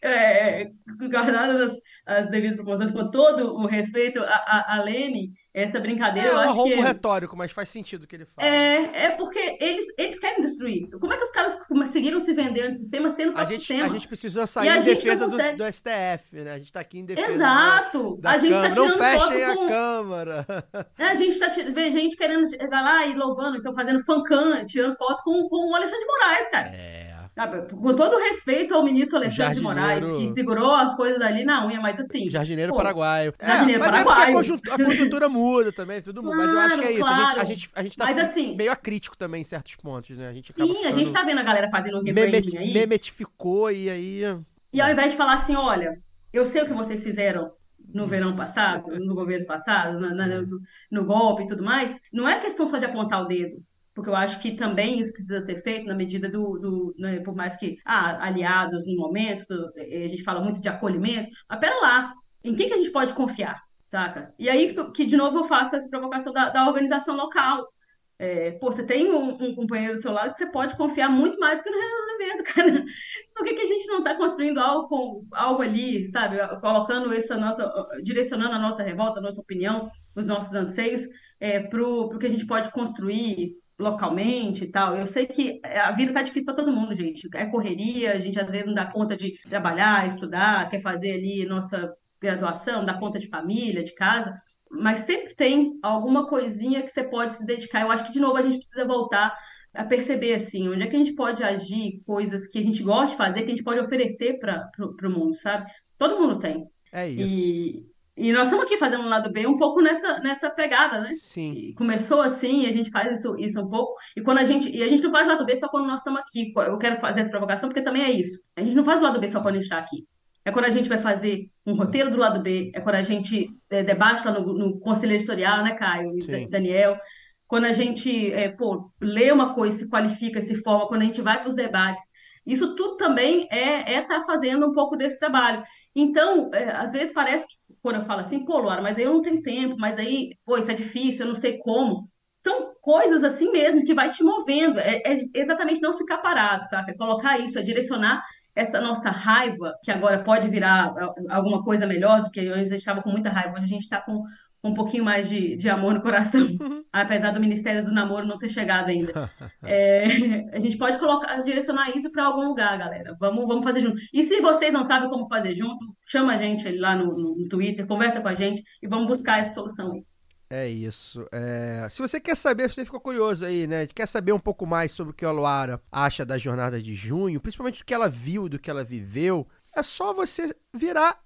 é, guardadas as, as devidas proporções, com todo o respeito a, a, a Lenin, essa brincadeira, é, eu um acho que... retórico, mas faz sentido o que ele fala. É, é porque eles, eles querem destruir. Como é que os caras conseguiram se vender antissistema sendo a gente, sistema? A gente precisou sair em defesa do, do, STF, né? A gente tá aqui em defesa Exato. da, da a gente Câmara. Tá tirando Não fechem com... a Câmara. É, a gente tá vê gente querendo, vai lá e louvando, então fazendo fancam, tirando foto com, com o Alexandre de Moraes, cara. É. Com todo respeito ao ministro Alexandre de Moraes, que segurou as coisas ali na unha, mas assim. Jardineiro pô, paraguaio. Jardineiro é, mas paraguaio. É porque a conjuntura muda também, tudo muda. Claro, mas eu acho que é isso. Claro. A, gente, a, gente, a gente tá mas, assim, meio acrítico também em certos pontos, né? A gente sim, ficando... a gente tá vendo a galera fazendo um rebranding aí. Memetificou e aí. E ao invés de falar assim, olha, eu sei o que vocês fizeram no verão passado, no governo passado, no, no, no golpe e tudo mais, não é questão só de apontar o dedo porque eu acho que também isso precisa ser feito na medida do, do né, por mais que, ah, aliados no momento, a gente fala muito de acolhimento, mas pera lá, em quem que a gente pode confiar, saca? E aí que, de novo, eu faço essa provocação da, da organização local. É, pô, você tem um, um, companheiro do seu lado que você pode confiar muito mais do que no resolvimento, cara. Por que, que a gente não está construindo algo, algo ali, sabe? Colocando essa nossa, direcionando a nossa revolta, a nossa opinião, os nossos anseios é, para o que a gente pode construir localmente e tal. Eu sei que a vida tá difícil para todo mundo, gente. É correria, a gente às vezes não dá conta de trabalhar, estudar, quer fazer ali nossa graduação, dá conta de família, de casa, mas sempre tem alguma coisinha que você pode se dedicar. Eu acho que de novo a gente precisa voltar a perceber assim, onde é que a gente pode agir, coisas que a gente gosta de fazer, que a gente pode oferecer para o mundo, sabe? Todo mundo tem. É isso. E, e nós estamos aqui fazendo um lado B um pouco nessa, nessa pegada, né? Sim. E começou assim, e a gente faz isso, isso um pouco. E quando a gente. E a gente não faz lado B só quando nós estamos aqui. Eu quero fazer essa provocação porque também é isso. A gente não faz o lado B só quando a gente está aqui. É quando a gente vai fazer um roteiro do lado B, é quando a gente é, debate lá no, no conselho editorial, né, Caio e Daniel? Quando a gente, é, pô, lê uma coisa, se qualifica, se forma, quando a gente vai para os debates. Isso tudo também é estar é tá fazendo um pouco desse trabalho. Então, é, às vezes parece que quando eu falo assim, pô, Laura, mas aí eu não tenho tempo, mas aí, pô, isso é difícil, eu não sei como. são coisas assim mesmo que vai te movendo. É, é exatamente não ficar parado, sabe? É colocar isso, é direcionar essa nossa raiva, que agora pode virar alguma coisa melhor, do que antes a gente estava com muita raiva, hoje a gente está com um pouquinho mais de, de amor no coração, apesar do Ministério do Namoro não ter chegado ainda. É, a gente pode colocar, direcionar isso para algum lugar, galera. Vamos, vamos fazer junto. E se vocês não sabem como fazer junto, chama a gente lá no, no, Twitter, conversa com a gente e vamos buscar essa solução aí. É isso. É... Se você quer saber, se você ficou curioso aí, né? Quer saber um pouco mais sobre o que a Luara acha da jornada de junho, principalmente do que ela viu, do que ela viveu, é só você virar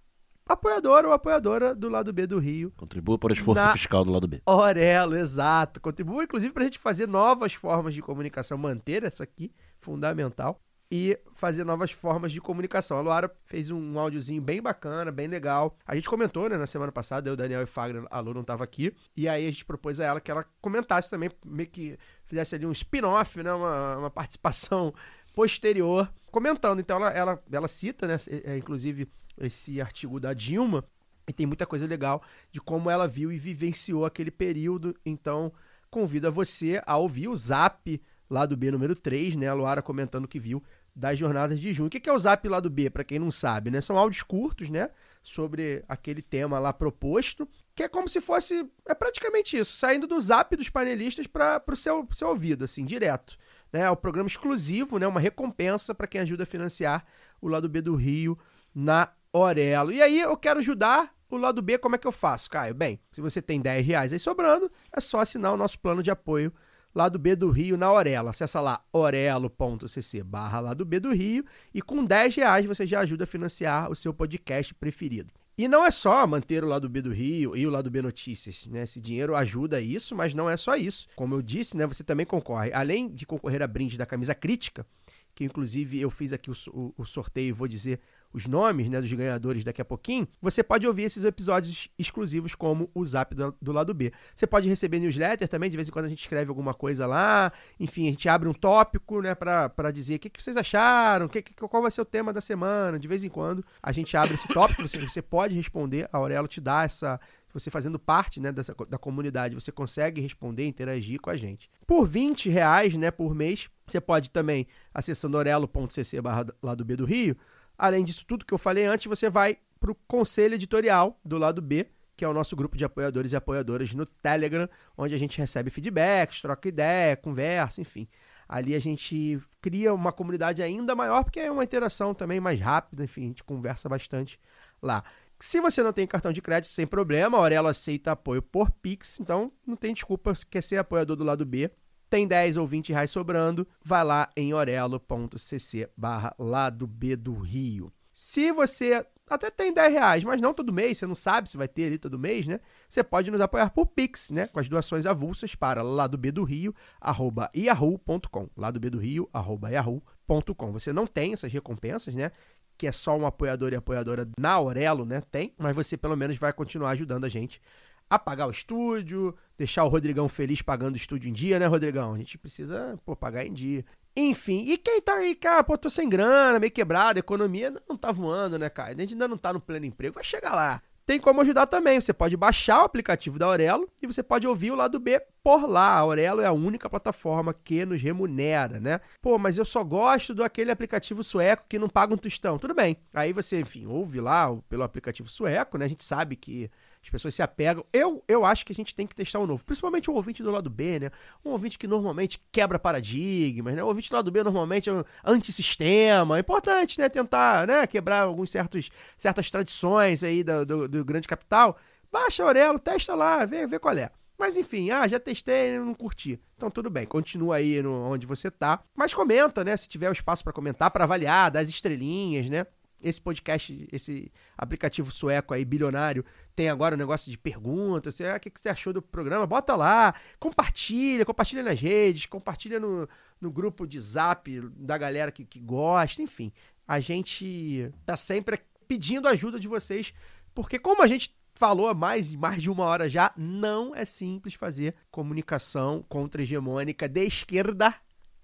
apoiador ou apoiadora do lado B do Rio. Contribua para o esforço Na- fiscal do lado B. Orelo, exato. Contribua, inclusive, para a gente fazer novas formas de comunicação, manter essa aqui, fundamental, e fazer novas formas de comunicação. A Luara fez um áudiozinho bem bacana, bem legal. A gente comentou, né, na semana passada, eu, Daniel e Fagner, a Lu não tava aqui, e aí a gente propôs a ela que ela comentasse também, meio que fizesse ali um spin-off, né, uma, uma participação posterior, comentando. Então ela, ela, ela cita, né, é, inclusive, esse artigo da Dilma, e tem muita coisa legal de como ela viu e vivenciou aquele período. Então, convido a você a ouvir o Zap lá do B número 3, né? A Luara comentando que viu das jornadas de junho. O que é o Zap lá do B, para quem não sabe, né? São áudios curtos, né? Sobre aquele tema lá proposto, que é como se fosse. É praticamente isso, saindo do Zap dos panelistas para o seu, seu ouvido, assim, direto. Né? É um programa exclusivo, né? Uma recompensa para quem ajuda a financiar o lado B do Rio na Orelo. E aí eu quero ajudar o lado B, como é que eu faço, Caio? Bem, se você tem 10 reais aí sobrando, é só assinar o nosso plano de apoio lado B do Rio na Orelo. Acessa lá orelo.cc barra lado B do Rio e com 10 reais você já ajuda a financiar o seu podcast preferido. E não é só manter o lado B do Rio e o lado B Notícias, né? Esse dinheiro ajuda isso, mas não é só isso. Como eu disse, né? Você também concorre, além de concorrer a brinde da camisa crítica, que inclusive eu fiz aqui o, o- o sorteio, vou dizer os nomes né, dos ganhadores daqui a pouquinho, você pode ouvir esses episódios exclusivos como o Zap do, do lado B. Você pode receber newsletter também, de vez em quando a gente escreve alguma coisa lá, enfim, a gente abre um tópico, né, pra dizer o que, que vocês acharam, que, que- qual vai ser o tema da semana, de vez em quando a gente abre esse tópico, você, você pode responder, a Aurelo te dá essa, você fazendo parte né, dessa, da comunidade, você consegue responder, interagir com a gente. Por 20 reais né, por mês, você pode também, acessando orelo.cc barra lado B do Rio, além disso tudo que eu falei antes, você vai para o conselho editorial do lado B, que é o nosso grupo de apoiadores e apoiadoras no Telegram, onde a gente recebe feedbacks, troca ideia, conversa, enfim. Ali a gente cria uma comunidade ainda maior, porque é uma interação também mais rápida, enfim, a gente conversa bastante lá. Se você não tem cartão de crédito, sem problema, a Aurelo aceita apoio por Pix, então não tem desculpa, quer ser apoiador do lado B, tem 10 ou 20 reais sobrando, vai lá em orelo.cc barra lado B do Rio. Se você até tem 10 reais, mas não todo mês, você não sabe se vai ter ali todo mês, né? Você pode nos apoiar por Pix, né? Com as doações avulsas para lado B do Rio, arroba yahoo.com. Lado B do Rio, arroba yahoo.com. Você não tem essas recompensas, né? Que é só um apoiador e apoiadora na Aurelo, né? Tem, mas você pelo menos vai continuar ajudando a gente a pagar o estúdio, deixar o Rodrigão feliz pagando o estúdio em dia, né, Rodrigão? A gente precisa, pô, pagar em dia. Enfim, e quem tá aí, cara, pô, tô sem grana, meio quebrado, economia não tá voando, né, cara? A gente ainda não tá no pleno emprego, vai chegar lá. Tem como ajudar também. Você pode baixar o aplicativo da Aurelo e você pode ouvir o lado B por lá. A Aurelo é a única plataforma que nos remunera, né? Pô, mas eu só gosto do aquele aplicativo sueco que não paga um tostão. Tudo bem. Aí você, enfim, ouve lá pelo aplicativo sueco, né? A gente sabe que as pessoas se apegam. Eu, eu acho que a gente tem que testar o novo. Principalmente o ouvinte do lado B, né? Um ouvinte que normalmente quebra paradigmas, né? O ouvinte do lado B normalmente é um antissistema. É importante, né? Tentar né? quebrar alguns certos, certas tradições aí do, do, do grande capital. Baixa Aurelo, testa lá, vê, vê qual é. Mas enfim, ah, já testei, não curti. Então tudo bem, continua aí no, onde você tá. Mas comenta, né? Se tiver o espaço para comentar, para avaliar, dar as estrelinhas, né? Esse podcast, esse aplicativo sueco aí, bilionário, tem agora um negócio de perguntas. Ah, o que, você achou do programa? Bota lá, compartilha, compartilha nas redes, compartilha no, no grupo de zap da galera que, que gosta, enfim. A gente tá sempre pedindo ajuda de vocês, porque como a gente falou mais, mais de uma hora já, não é simples fazer comunicação contra-hegemônica de esquerda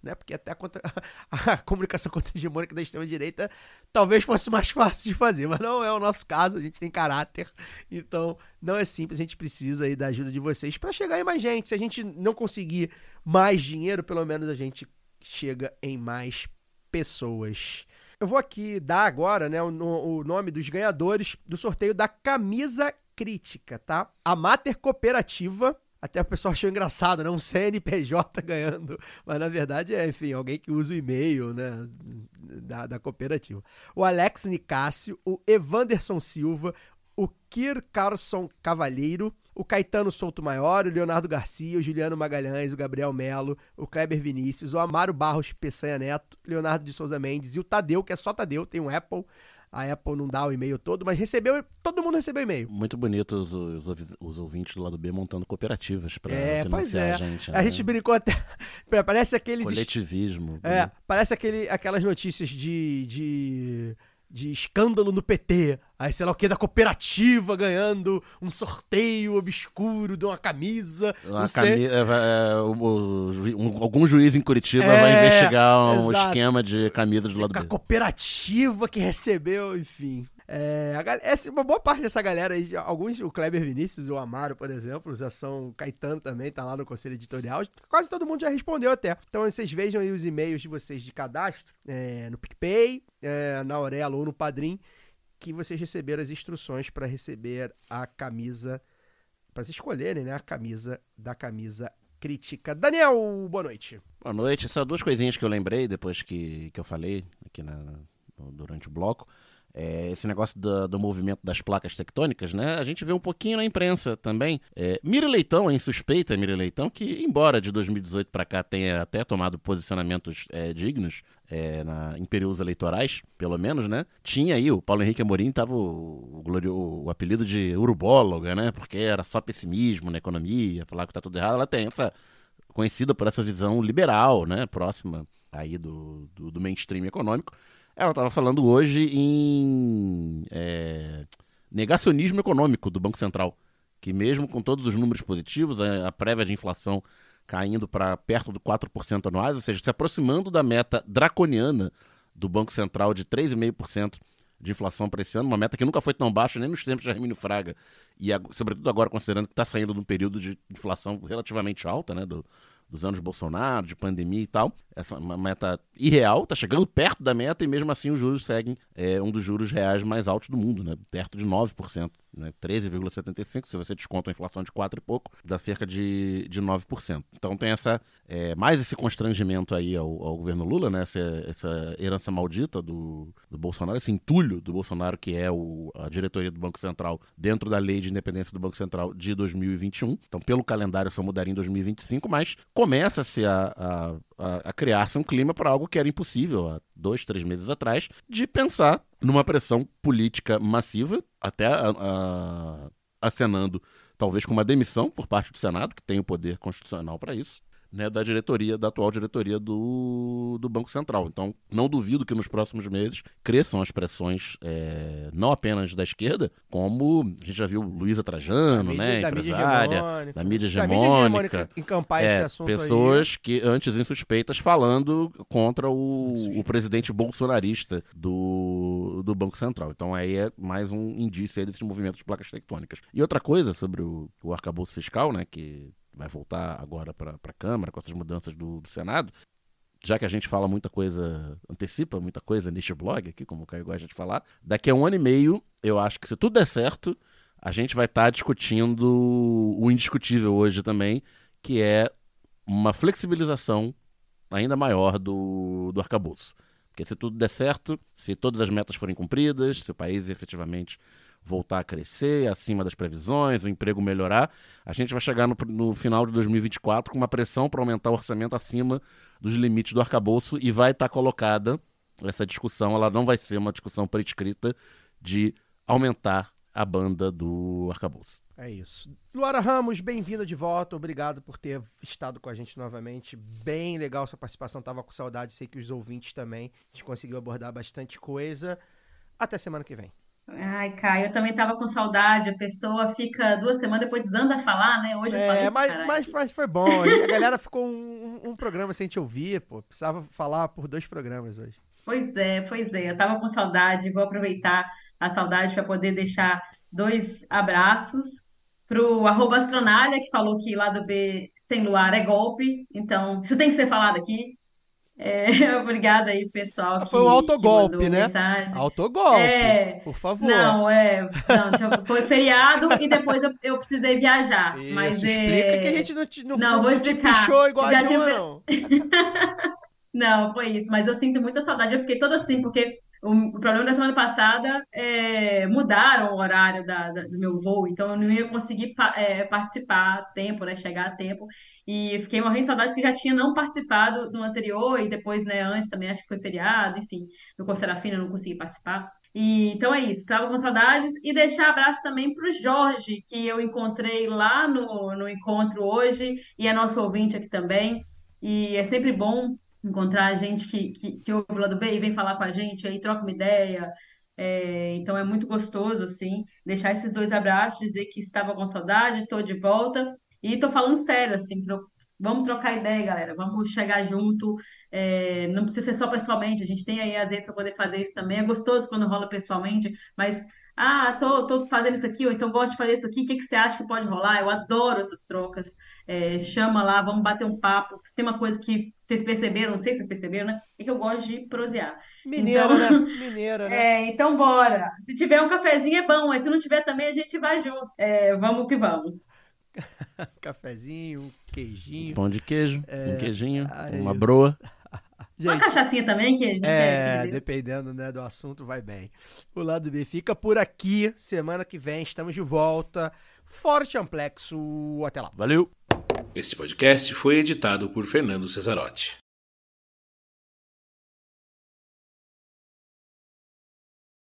né? Porque até a, contra... a comunicação contra-hegemônica da extrema-direita talvez fosse mais fácil de fazer, mas não é o nosso caso, a gente tem caráter, então não é simples, a gente precisa aí da ajuda de vocês para chegar em mais gente. Se a gente não conseguir mais dinheiro, pelo menos a gente chega em mais pessoas. Eu vou aqui dar agora né, o, o nome dos ganhadores do sorteio da camisa crítica, tá? A Mater Cooperativa até o pessoal achou engraçado, né? Um CNPJ ganhando. Mas na verdade é, enfim, alguém que usa o e-mail, né? Da, da cooperativa. O Alex Nicásio, o Evanderson Silva, o Kir Carlson Cavalheiro, o Caetano Souto Maior, o Leonardo Garcia, o Juliano Magalhães, o Gabriel Melo, o Kleber Vinícius, o Amaro Barros Peçanha Neto, Leonardo de Souza Mendes e o Tadeu, que é só Tadeu, tem um Apple. A Apple não dá o e-mail todo, mas recebeu, todo mundo recebeu e-mail. Muito bonito os, os, os ouvintes do lado B montando cooperativas para É, financiar é. a gente. A né? gente brincou até. Parece aqueles. Coletivismo. É, né? parece aquele, aquelas notícias de, de, de escândalo no PT. Aí, sei lá o que, da cooperativa ganhando um sorteio obscuro de uma camisa. Uma cami- é, é, o- um- algum juiz em Curitiba É, vai investigar um exato. esquema de camisas do lado Com a B. cooperativa que recebeu, enfim. É, a essa, uma boa parte dessa galera aí, alguns, o Kleber Vinícius, o Amaro, por exemplo, já são Caetano também, tá lá no conselho editorial. Quase todo mundo já respondeu até. Então vocês vejam aí os e-mails de vocês de cadastro é, no PicPay, é, na Aurelo ou no Padrim, que vocês receberam as instruções para receber a camisa, para escolherem, né, a camisa da camisa crítica. Daniel, boa noite. Boa noite. Só duas coisinhas que eu lembrei depois que, que eu falei aqui na- durante o bloco. É, esse negócio da- do movimento das placas tectônicas, né? A gente vê um pouquinho na imprensa também. É, Mira Leitão, em suspeita, Mira Leitão, que embora de 2018 para cá tenha até tomado posicionamentos é, dignos é, na- em períodos eleitorais, pelo menos, né? Tinha aí, o Paulo Henrique Amorim tava o, o, o apelido de urubóloga, né? Porque era só pessimismo na economia, falar que tá tudo errado. Ela tem essa conhecida por essa visão liberal, né, próxima aí do, do, do mainstream econômico. Ela estava falando hoje em é, negacionismo econômico do Banco Central, que mesmo com todos os números positivos, a, prévia de inflação caindo para perto do 4% anuais, ou seja, se aproximando da meta draconiana do Banco Central de 3,5% de inflação para esse ano, uma meta que nunca foi tão baixa nem nos tempos de Hermínio Fraga, e sobretudo agora considerando que está saindo de um período de inflação relativamente alta, né, do- dos anos Bolsonaro, de pandemia e tal. Essa é uma meta irreal, está chegando perto da meta e mesmo assim os juros seguem é, um dos juros reais mais altos do mundo, né, perto de 9%, né, 13,75%, se você desconta a inflação de 4 e pouco, dá cerca de, de 9%. Então tem essa, é, mais esse constrangimento aí ao, ao governo Lula, né, essa, essa herança maldita do, do Bolsonaro, esse entulho do Bolsonaro, que é o, a diretoria do Banco Central dentro da lei de independência do Banco Central de 2021. Então, pelo calendário, só mudaria em 2025, mas começa-se a, a, a, a criar-se um clima para algo que era impossível há dois, três meses atrás, de pensar numa pressão política massiva, até a- acenando talvez com uma demissão por parte do Senado, que tem o poder constitucional para isso, né, da diretoria, da atual diretoria do, do Banco Central. Então, não duvido que nos próximos meses cresçam as pressões, é, não apenas da esquerda, como a gente já viu Luísa Trajano, né, da mídia empresária, hegemônica. da mídia Da mídia hegemônica. encampar esse É, assunto aí. pessoas que antes insuspeitas falando contra o, o presidente bolsonarista do, do Banco Central. Então aí é mais um indício aí desse movimento de placas tectônicas. E outra coisa sobre o, o arcabouço fiscal, né, que vai voltar agora para a Câmara com essas mudanças do, do Senado, já que a gente fala muita coisa, antecipa muita coisa neste blog aqui, como o Caio gosta de falar, daqui a um ano e meio, eu acho que se tudo der certo, a gente vai estar discutindo o indiscutível hoje também, que é uma flexibilização ainda maior do, do arcabouço. Porque se tudo der certo, se todas as metas forem cumpridas, se o país efetivamente voltar a crescer acima das previsões, o emprego melhorar, a gente vai chegar no, no final de 2024 com uma pressão para aumentar o orçamento acima dos limites do arcabouço e vai estar colocada essa discussão, ela não vai ser uma discussão prescrita de aumentar a banda do arcabouço. É isso. Luara Ramos, bem-vinda de volta. Obrigado por ter estado com a gente novamente. Bem legal sua participação. Tava com saudade, sei que os ouvintes também. A gente conseguiu abordar bastante coisa. Até semana que vem. Ai, Caio, eu também tava com saudade. A pessoa fica duas semanas depois desanda a falar, né? Hoje eu falei, É, mas, caralho. mas, mas foi bom. A galera ficou um, um- um programa sem te ouvir, pô. Precisava falar por dois programas hoje. Pois é, pois é. Eu tava com saudade. Vou aproveitar a saudade para poder deixar dois abraços pro arroba Astronália, que falou que lá do B sem luar é golpe. Então, isso tem que ser falado aqui. É, obrigada aí, pessoal, Ah, que, Foi um que autogolpe, mandou né? mensagem. Autogolpe, É, por favor. Não, é. Não, foi feriado e depois eu, eu precisei viajar. Isso, mas explica é... que a gente não te, não, Não, vou te explicar. pichou igual a Já Dilma, tive- não. Não, foi isso. Mas eu sinto muita saudade. Eu fiquei toda assim, porque o, problema da semana passada é mudaram o horário da, da- do meu voo, então eu não ia conseguir é, participar a tempo, né? Chegar a tempo. E fiquei morrendo de saudade porque já tinha não participado no anterior e depois, né, antes também acho que foi feriado, enfim, no Conserafina eu não consegui participar. E, então é isso, estava com saudades e deixar abraço também para o Jorge, que eu encontrei lá no, no encontro hoje, e é nosso ouvinte aqui também. E é sempre bom encontrar gente que, que, que ouve o lado B e vem falar com a gente, aí troca uma ideia. É, então é muito gostoso, assim, deixar esses dois abraços, dizer que estava com saudade, estou de volta. E tô falando sério, assim, tro- vamos trocar ideia, galera, vamos chegar junto. É, não precisa ser só pessoalmente, a gente tem aí as redes para poder fazer isso também. É gostoso quando rola pessoalmente, mas ah, tô, tô fazendo isso aqui, ou então gosto de fazer isso aqui, o que que você acha que pode rolar? Eu adoro essas trocas. É, chama lá, vamos bater um papo. Se tem uma coisa que vocês perceberam, não sei se vocês perceberam, né? É que eu gosto de prosear. Mineira, Então- né? Mineira, né? É, então bora. Se tiver um cafezinho é bom, mas se não tiver também a gente vai junto. É, vamos que vamos. Cafezinho, queijinho. Pão de queijo, um queijinho, ah, uma isso. broa. Uma Gente, cachaçinha também, que a gente é, dependendo né, do assunto, vai bem. O lado B fica por aqui. Semana que vem estamos de volta. Forte Amplexo. Até lá. Valeu! Este podcast foi editado por Fernando Cesarotti.